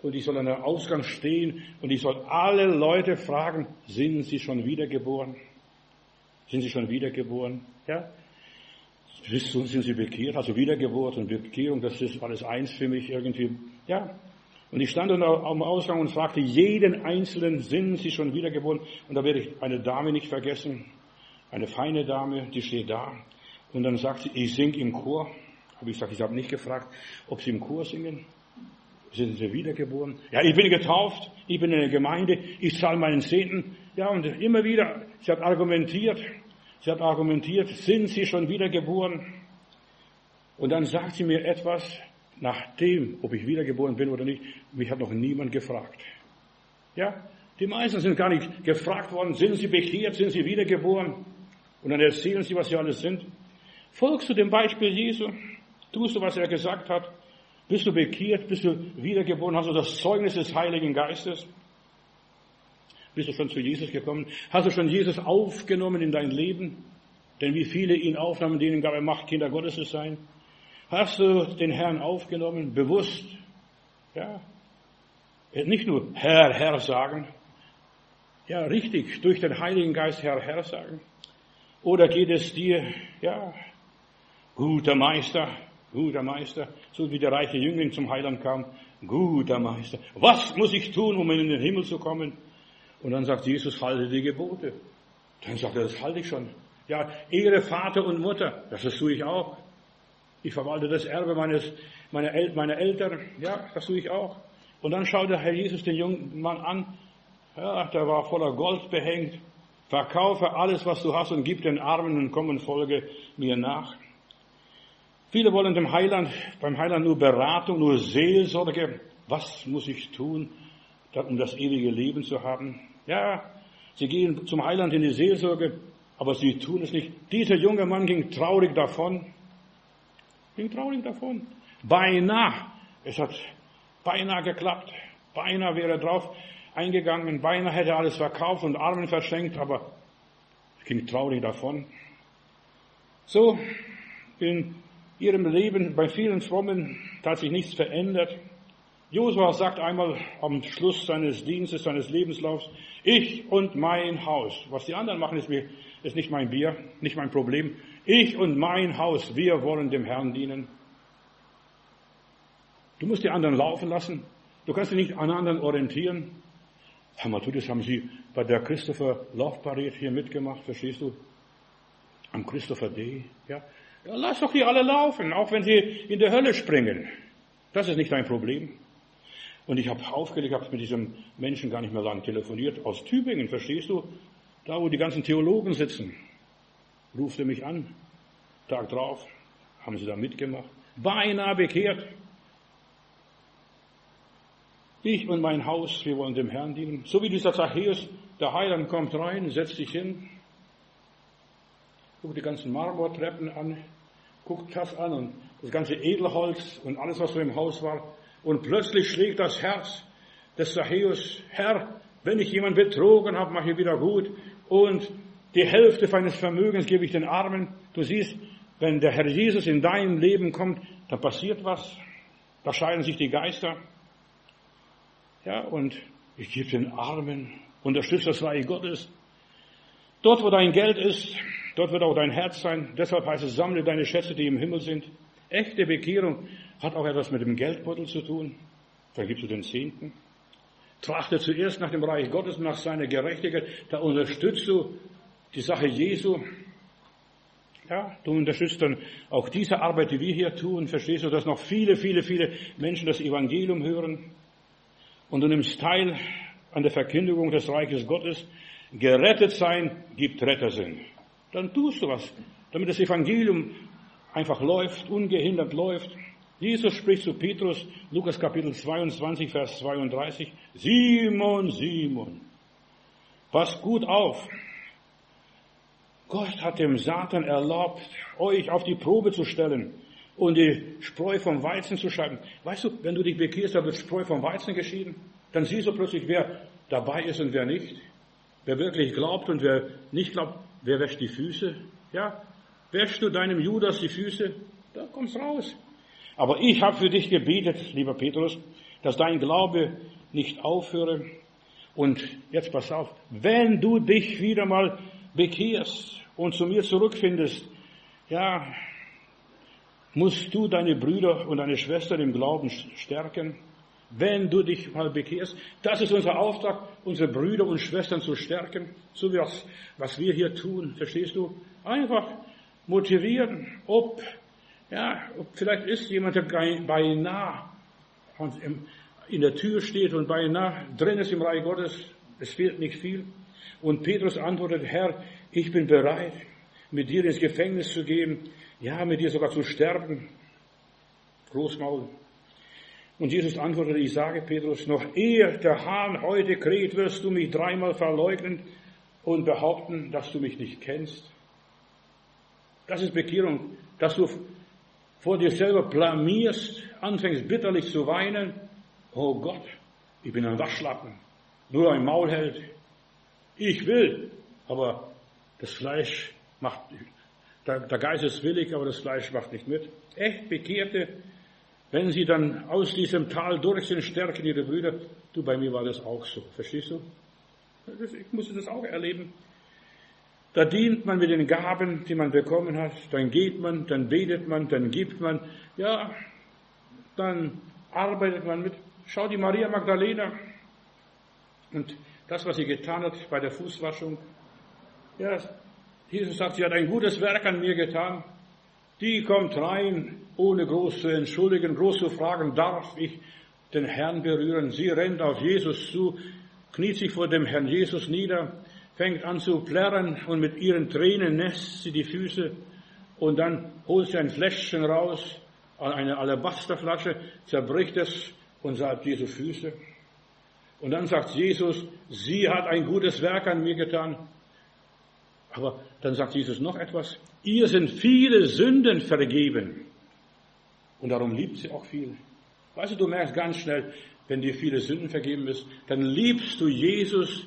Und ich soll an der Ausgang stehen und ich soll alle Leute fragen, sind sie schon wiedergeboren? Sind sie schon wiedergeboren? Ja? Sind sie bekehrt? Also Wiedergeburt und Bekehrung, das ist alles eins für mich irgendwie. Ja. Und ich stand am Ausgang und fragte jeden Einzelnen, sind sie schon wiedergeboren? Und da werde ich eine Dame nicht vergessen, eine feine Dame, die steht da. Und dann sagt sie, ich singe im Chor. Habe ich gesagt, ich habe nicht gefragt, ob sie im Chor singen. Sind sie wiedergeboren? Ja, ich bin getauft, ich bin in der Gemeinde, ich zahle meinen Zehnten. Ja, und immer wieder, sie hat argumentiert, Sie hat argumentiert, sind Sie schon wiedergeboren? Und dann sagt sie mir etwas, nachdem, ob ich wiedergeboren bin oder nicht, mich hat noch niemand gefragt. Ja, die meisten sind gar nicht gefragt worden, sind sie bekehrt, sind sie wiedergeboren? Und dann erzählen sie, was sie alles sind. Folgst du dem Beispiel Jesu? Tust du, was er gesagt hat? Bist du bekehrt? Bist du wiedergeboren? Hast du das Zeugnis des Heiligen Geistes? Bist du schon zu Jesus gekommen? Hast du schon Jesus aufgenommen in dein Leben? Denn wie viele ihn aufnahmen, denen gab er Macht, Kinder Gottes zu sein. Hast du den Herrn aufgenommen, bewusst? Ja. Nicht nur Herr, Herr sagen. Ja, richtig, durch den Heiligen Geist Herr, Herr sagen. Oder geht es dir, ja, guter Meister, guter Meister, so wie der reiche Jüngling zum Heiland kam, guter Meister. Was muss ich tun, um in den Himmel zu kommen? Und dann sagt Jesus, halte die Gebote. Dann sagt er, das halte ich schon. Ja, Ehre Vater und Mutter, das tue ich auch. Ich verwalte das Erbe meines, meiner, El meiner Eltern, ja, das tue ich auch. Und dann schaut der Herr Jesus den jungen Mann an, ja, der war voller Gold behängt. Verkaufe alles, was du hast und gib den Armen und komm und folge mir nach. Viele wollen dem Heiland, beim Heiland nur Beratung, nur Seelsorge. Was muss ich tun, um das ewige Leben zu haben? Ja, sie gehen zum Heiland in die Seelsorge, aber sie tun es nicht. Dieser junge Mann ging traurig davon. Ging traurig davon. Beinahe. Es hat beinahe geklappt. Beinahe wäre er drauf eingegangen. Beinahe hätte er alles verkauft und Armen verschenkt, aber es ging traurig davon. So, in ihrem Leben bei vielen Frommen hat sich nichts verändert. Josua sagt einmal am Schluss seines Dienstes, seines Lebenslaufs, ich und mein Haus. Was die anderen machen, ist, mir, ist nicht mein Bier, nicht mein Problem. Ich und mein Haus, wir wollen dem Herrn dienen. Du musst die anderen laufen lassen. Du kannst dich nicht an anderen orientieren. Herr Matthäus, haben Sie bei der Christopher Love Parade hier mitgemacht, verstehst du? Am Christopher Day, ja? Ja lass doch die alle laufen, auch wenn sie in der Hölle springen. Das ist nicht dein Problem. Und ich habe aufgelegt, habe mit diesem Menschen gar nicht mehr lang telefoniert, aus Tübingen, verstehst du? Da, wo die ganzen Theologen sitzen. Rufte mich an, Tag drauf, haben sie da mitgemacht. Beinahe bekehrt. Ich und mein Haus, wir wollen dem Herrn dienen. So wie dieser Zachäus, der Heiland kommt rein, setzt sich hin. Guckt die ganzen Marmortreppen an, guckt das an und das ganze Edelholz und alles, was so im Haus war. Und plötzlich schlägt das Herz des Zachäus, Herr, wenn ich jemanden betrogen habe, mache ich wieder gut. Und die Hälfte meines Vermögens gebe ich den Armen. Du siehst, wenn der Herr Jesus in dein Leben kommt, dann passiert was. Da scheiden sich die Geister. Ja, und ich gebe den Armen, unterstütze das Reich Gottes. Dort, wo dein Geld ist, dort wird auch dein Herz sein. Deshalb heißt es, sammle deine Schätze, die im Himmel sind. Echte Bekehrung hat auch etwas mit dem Geldbeutel zu tun. Vergibst du den Zehnten. Trachte zuerst nach dem Reich Gottes, nach seiner Gerechtigkeit. Da unterstützt du die Sache Jesu. Ja, du unterstützt dann auch diese Arbeit, die wir hier tun. Verstehst du, dass noch viele, viele, viele Menschen das Evangelium hören? Und du nimmst teil an der Verkündigung des Reiches Gottes. Gerettet sein gibt Rettersinn. Dann tust du was, damit das Evangelium einfach läuft, ungehindert läuft. Jesus spricht zu Petrus, Lukas Kapitel 22, Vers 32, Simon, Simon, pass gut auf. Gott hat dem Satan erlaubt, euch auf die Probe zu stellen und die Spreu vom Weizen zu schreiben. Weißt du, wenn du dich bekehrst, da wird Spreu vom Weizen geschieden. Dann siehst du plötzlich, wer dabei ist und wer nicht. Wer wirklich glaubt und wer nicht glaubt, wer wäscht die Füße? Ja, wäschst du deinem Judas die Füße? Da kommst raus. Aber ich habe für dich gebetet, lieber Petrus, dass dein Glaube nicht aufhöre. Und jetzt pass auf, wenn du dich wieder mal bekehrst und zu mir zurückfindest, ja, musst du deine Brüder und deine Schwestern im Glauben stärken. Wenn du dich mal bekehrst, das ist unser Auftrag, unsere Brüder und Schwestern zu stärken, so wie das, was wir hier tun, verstehst du? Einfach motivieren, ob ja, vielleicht ist jemand, der beinahe in der Tür steht und beinahe drin ist im Reich Gottes. Es fehlt nicht viel. Und Petrus antwortet, Herr, ich bin bereit, mit dir ins Gefängnis zu gehen, ja, mit dir sogar zu sterben. Großmaul. Und Jesus antwortet, ich sage Petrus, noch ehe der Hahn heute kräht, wirst du mich dreimal verleugnen und behaupten, dass du mich nicht kennst. Das ist Bekehrung, dass du vor dir selber blamierst, anfängst bitterlich zu weinen, oh Gott, ich bin ein Waschlappen, nur ein Maulheld. Ich will, aber das Fleisch macht, der Geist ist willig, aber das Fleisch macht nicht mit. Echt Bekehrte, wenn sie dann aus diesem Tal durch sind, stärken ihre Brüder. Du, bei mir war das auch so. Verstehst du? Ich musste das auch erleben. Da dient man mit den Gaben, die man bekommen hat. Dann geht man, dann betet man, dann gibt man. Ja, dann arbeitet man mit. Schau die Maria Magdalena. Und das, was sie getan hat bei der Fußwaschung. Ja, Jesus sagt, sie hat ein gutes Werk an mir getan. Die kommt rein, ohne groß zu entschuldigen, groß zu fragen, darf ich den Herrn berühren? Sie rennt auf Jesus zu, kniet sich vor dem Herrn Jesus nieder fängt an zu plärren und mit ihren Tränen nässt sie die Füße und dann holt sie ein Fläschchen raus, eine Alabasterflasche, zerbricht es und salbt Jesu Füße. Und dann sagt Jesus, sie hat ein gutes Werk an mir getan. Aber dann sagt Jesus noch etwas, ihr sind viele Sünden vergeben. Und darum liebt sie auch viel. Weißt du, du merkst ganz schnell, wenn dir viele Sünden vergeben ist, dann liebst du Jesus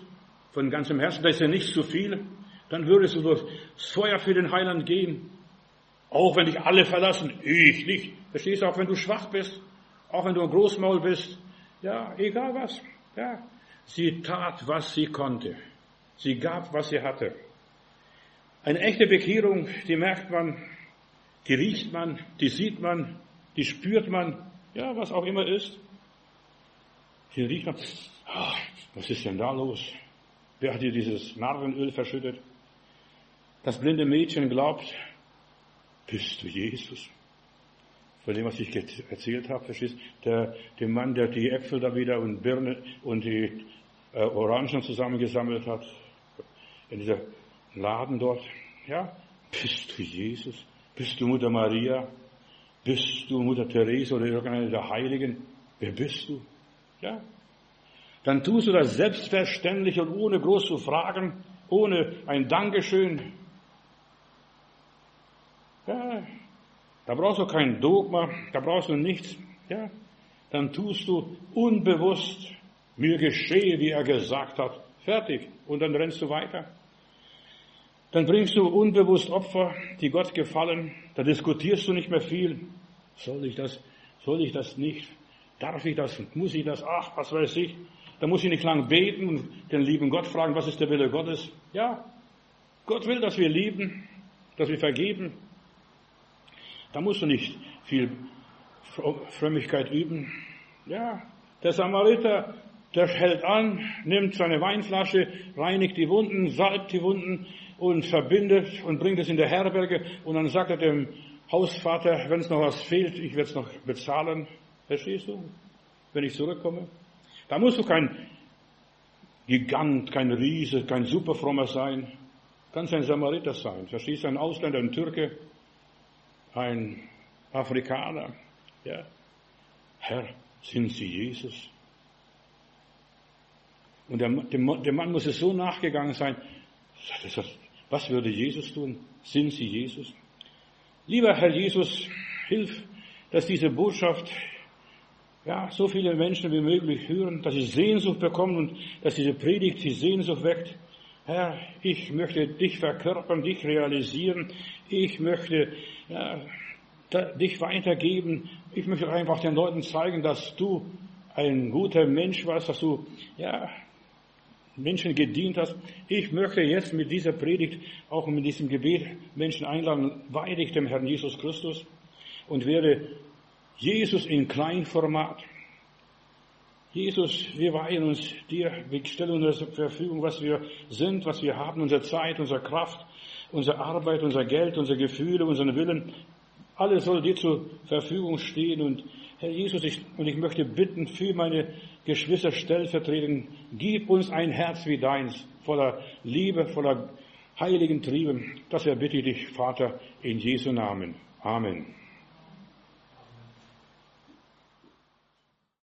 von ganzem Herzen, da ist ja nicht zu viel, dann würdest du durchs Feuer für den Heiland gehen. Auch wenn dich alle verlassen, ich nicht. Verstehst du, auch wenn du schwach bist, auch wenn du ein Großmaul bist, ja, egal was, ja. Sie tat, was sie konnte. Sie gab, was sie hatte. Eine echte Bekehrung, die merkt man, die riecht man, die sieht man, die spürt man, ja, was auch immer ist. Die riecht man, ach, was ist denn da los? Wer hat dir dieses Narrenöl verschüttet? Das blinde Mädchen glaubt, bist du Jesus? Von dem, was ich erzählt habe, verstehst der, der Mann, der die Äpfel da wieder und Birne und die äh, Orangen zusammengesammelt hat, in dieser Laden dort, ja, bist du Jesus? Bist du Mutter Maria? Bist du Mutter Therese oder irgendeine der Heiligen? Wer bist du? Ja, dann tust du das selbstverständlich und ohne groß zu fragen, ohne ein Dankeschön. Ja, da brauchst du kein Dogma, da brauchst du nichts. Ja, dann tust du unbewusst, mir geschehe, wie er gesagt hat. Fertig. Und dann rennst du weiter. Dann bringst du unbewusst Opfer, die Gott gefallen. Da diskutierst du nicht mehr viel. Soll ich das? Soll ich das nicht? Darf ich das? Muss ich das? Ach, was weiß ich. Da muss ich nicht lang beten und den lieben Gott fragen, was ist der Wille Gottes? Ja, Gott will, dass wir lieben, dass wir vergeben. Da musst du nicht viel Frömmigkeit üben. Ja, der Samariter, der hält an, nimmt seine Weinflasche, reinigt die Wunden, salbt die Wunden und verbindet und bringt es in der Herberge und dann sagt er dem Hausvater, wenn es noch was fehlt, ich werde es noch bezahlen. Verstehst du? Wenn ich zurückkomme. Da musst du kein Gigant, kein Riese, kein Superfrommer sein. Kannst ein Samariter sein. Verstehst du? Ein Ausländer, ein Türke, ein Afrikaner. Ja. Herr, sind Sie Jesus? Und der, dem, dem Mann muss es so nachgegangen sein. Was würde Jesus tun? Sind Sie Jesus? Lieber Herr Jesus, hilf, dass diese Botschaft ja, so viele Menschen wie möglich hören, dass sie Sehnsucht bekommen und dass diese Predigt die Sehnsucht weckt. Herr, ich möchte dich verkörpern, dich realisieren. Ich möchte ja, dich weitergeben. Ich möchte einfach den Leuten zeigen, dass du ein guter Mensch warst, dass du ja, Menschen gedient hast. Ich möchte jetzt mit dieser Predigt, auch mit diesem Gebet Menschen einladen, weihe dich dem Herrn Jesus Christus und werde Jesus in Kleinformat. Jesus, wir weihen uns dir, wir stellen uns zur Verfügung, was wir sind, was wir haben, unsere Zeit, unsere Kraft, unsere Arbeit, unser Geld, unsere Gefühle, unseren Willen. Alles soll dir zur Verfügung stehen und Herr Jesus, ich, und ich möchte bitten für meine Geschwister stellvertretend, gib uns ein Herz wie deins, voller Liebe, voller heiligen Triebe. Das erbitte ich dich, Vater, in Jesu Namen. Amen.